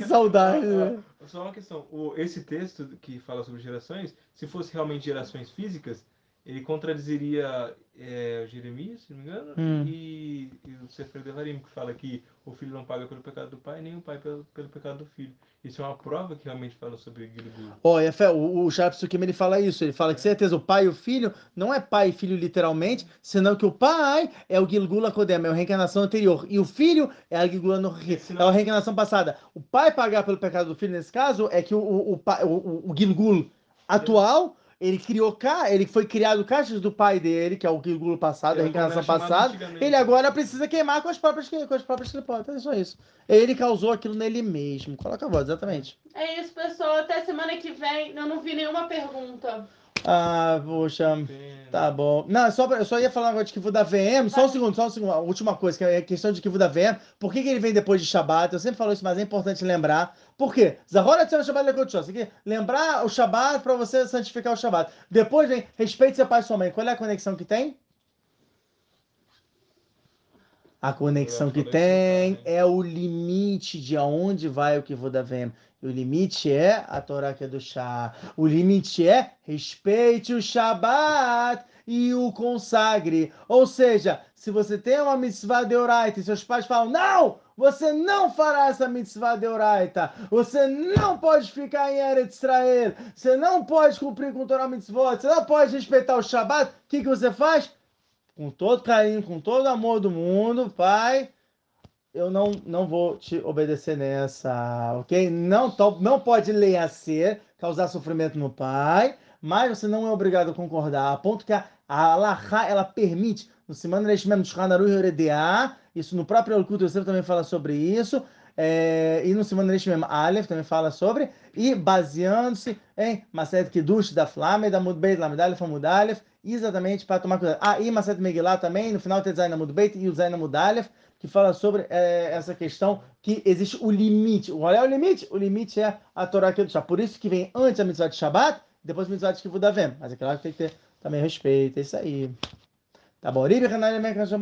Saudade, né? Só uma questão. O, esse texto que fala sobre gerações, se fosse realmente gerações físicas, ele contradiziria é, Jeremias, se não me engano, Hum. e, e o Sefer Devarim, que fala que o filho não paga pelo pecado do pai, nem o pai pelo, pelo pecado do filho. Isso é uma prova que realmente fala sobre Gilgul. Ó, fé, o, o Sharp Sukim, ele fala isso, ele fala que certeza o pai e o filho não é pai e filho literalmente, senão que o pai é o Gilgula Kodem, é a reencarnação anterior, e o filho é a Gilgula no é a reencarnação passada. O pai pagar pelo pecado do filho, nesse caso, é que o, o, o, o, o Gilgul atual, ele criou cá, ele foi criado caixas do pai dele, que é o Gilgul passado, a reencarnação passada, ele agora precisa queimar com as próprias, com as próprias clipotas, é só isso. Ele causou aquilo nele mesmo, coloca a voz, exatamente. É isso, pessoal. Até semana que vem. Eu não vi nenhuma pergunta. Ah, poxa... Pena. Tá bom. Não, só, pra- eu só ia falar agora de Kivu da VM. Só um segundo, só um segundo. A última coisa, que é a questão de Kivu da VM. Por que, que ele vem depois de Shabbat? Eu sempre falo isso, mas é importante lembrar. Por quê? Zahora Tzera Shabbat Lekotshó. Você quer lembrar o Shabbat para você santificar o Shabbat. Depois vem, respeite seu pai e sua mãe. Qual é a conexão que tem? A conexão que tem é o limite de aonde vai o Kivu da VM. E o limite é a Torá que é do chá. O limite é respeite o Shabat e o consagre. Ou seja, se você tem uma mitzvah de oraita e seus pais falam, não, você não fará essa mitzvah de oraita. Você não pode ficar em Eretz Israel. Você não pode cumprir com o Torá mitzvot. Você não pode respeitar o Shabat. O que, que você faz? Com todo carinho, com todo amor do mundo, pai, eu não, não vou te obedecer nessa, ok? Não, to- não pode ser, causar sofrimento no pai, mas você não é obrigado a concordar, a ponto que a, a Alaha, ela permite, no Simano Reshmem, no Yoredeah, isso no próprio Elkut Yosef também fala sobre isso, é, e no Simano Reshmem Aleph também fala sobre, e baseando-se em Maset Kiddush da Flame, da Mudbeit, Lamed Aleph, Amud Aleph, exatamente para tomar cuidado. Ah, e Maset Megillah também, no final tem Zayin Amud Beit e o Zayin Amud Aleph, que fala sobre eh, essa questão que existe o limite. Qual é o limite? O limite é a Torá do Por isso que vem antes a mitzvah de Shabbat, depois a mitzvah de Kivu da Vem. Mas é claro que tem que ter também respeito, é isso aí. Tá bom. Ribi Hanai Mek Hashom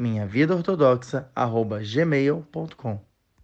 minhavidaortodoxa.gmail.com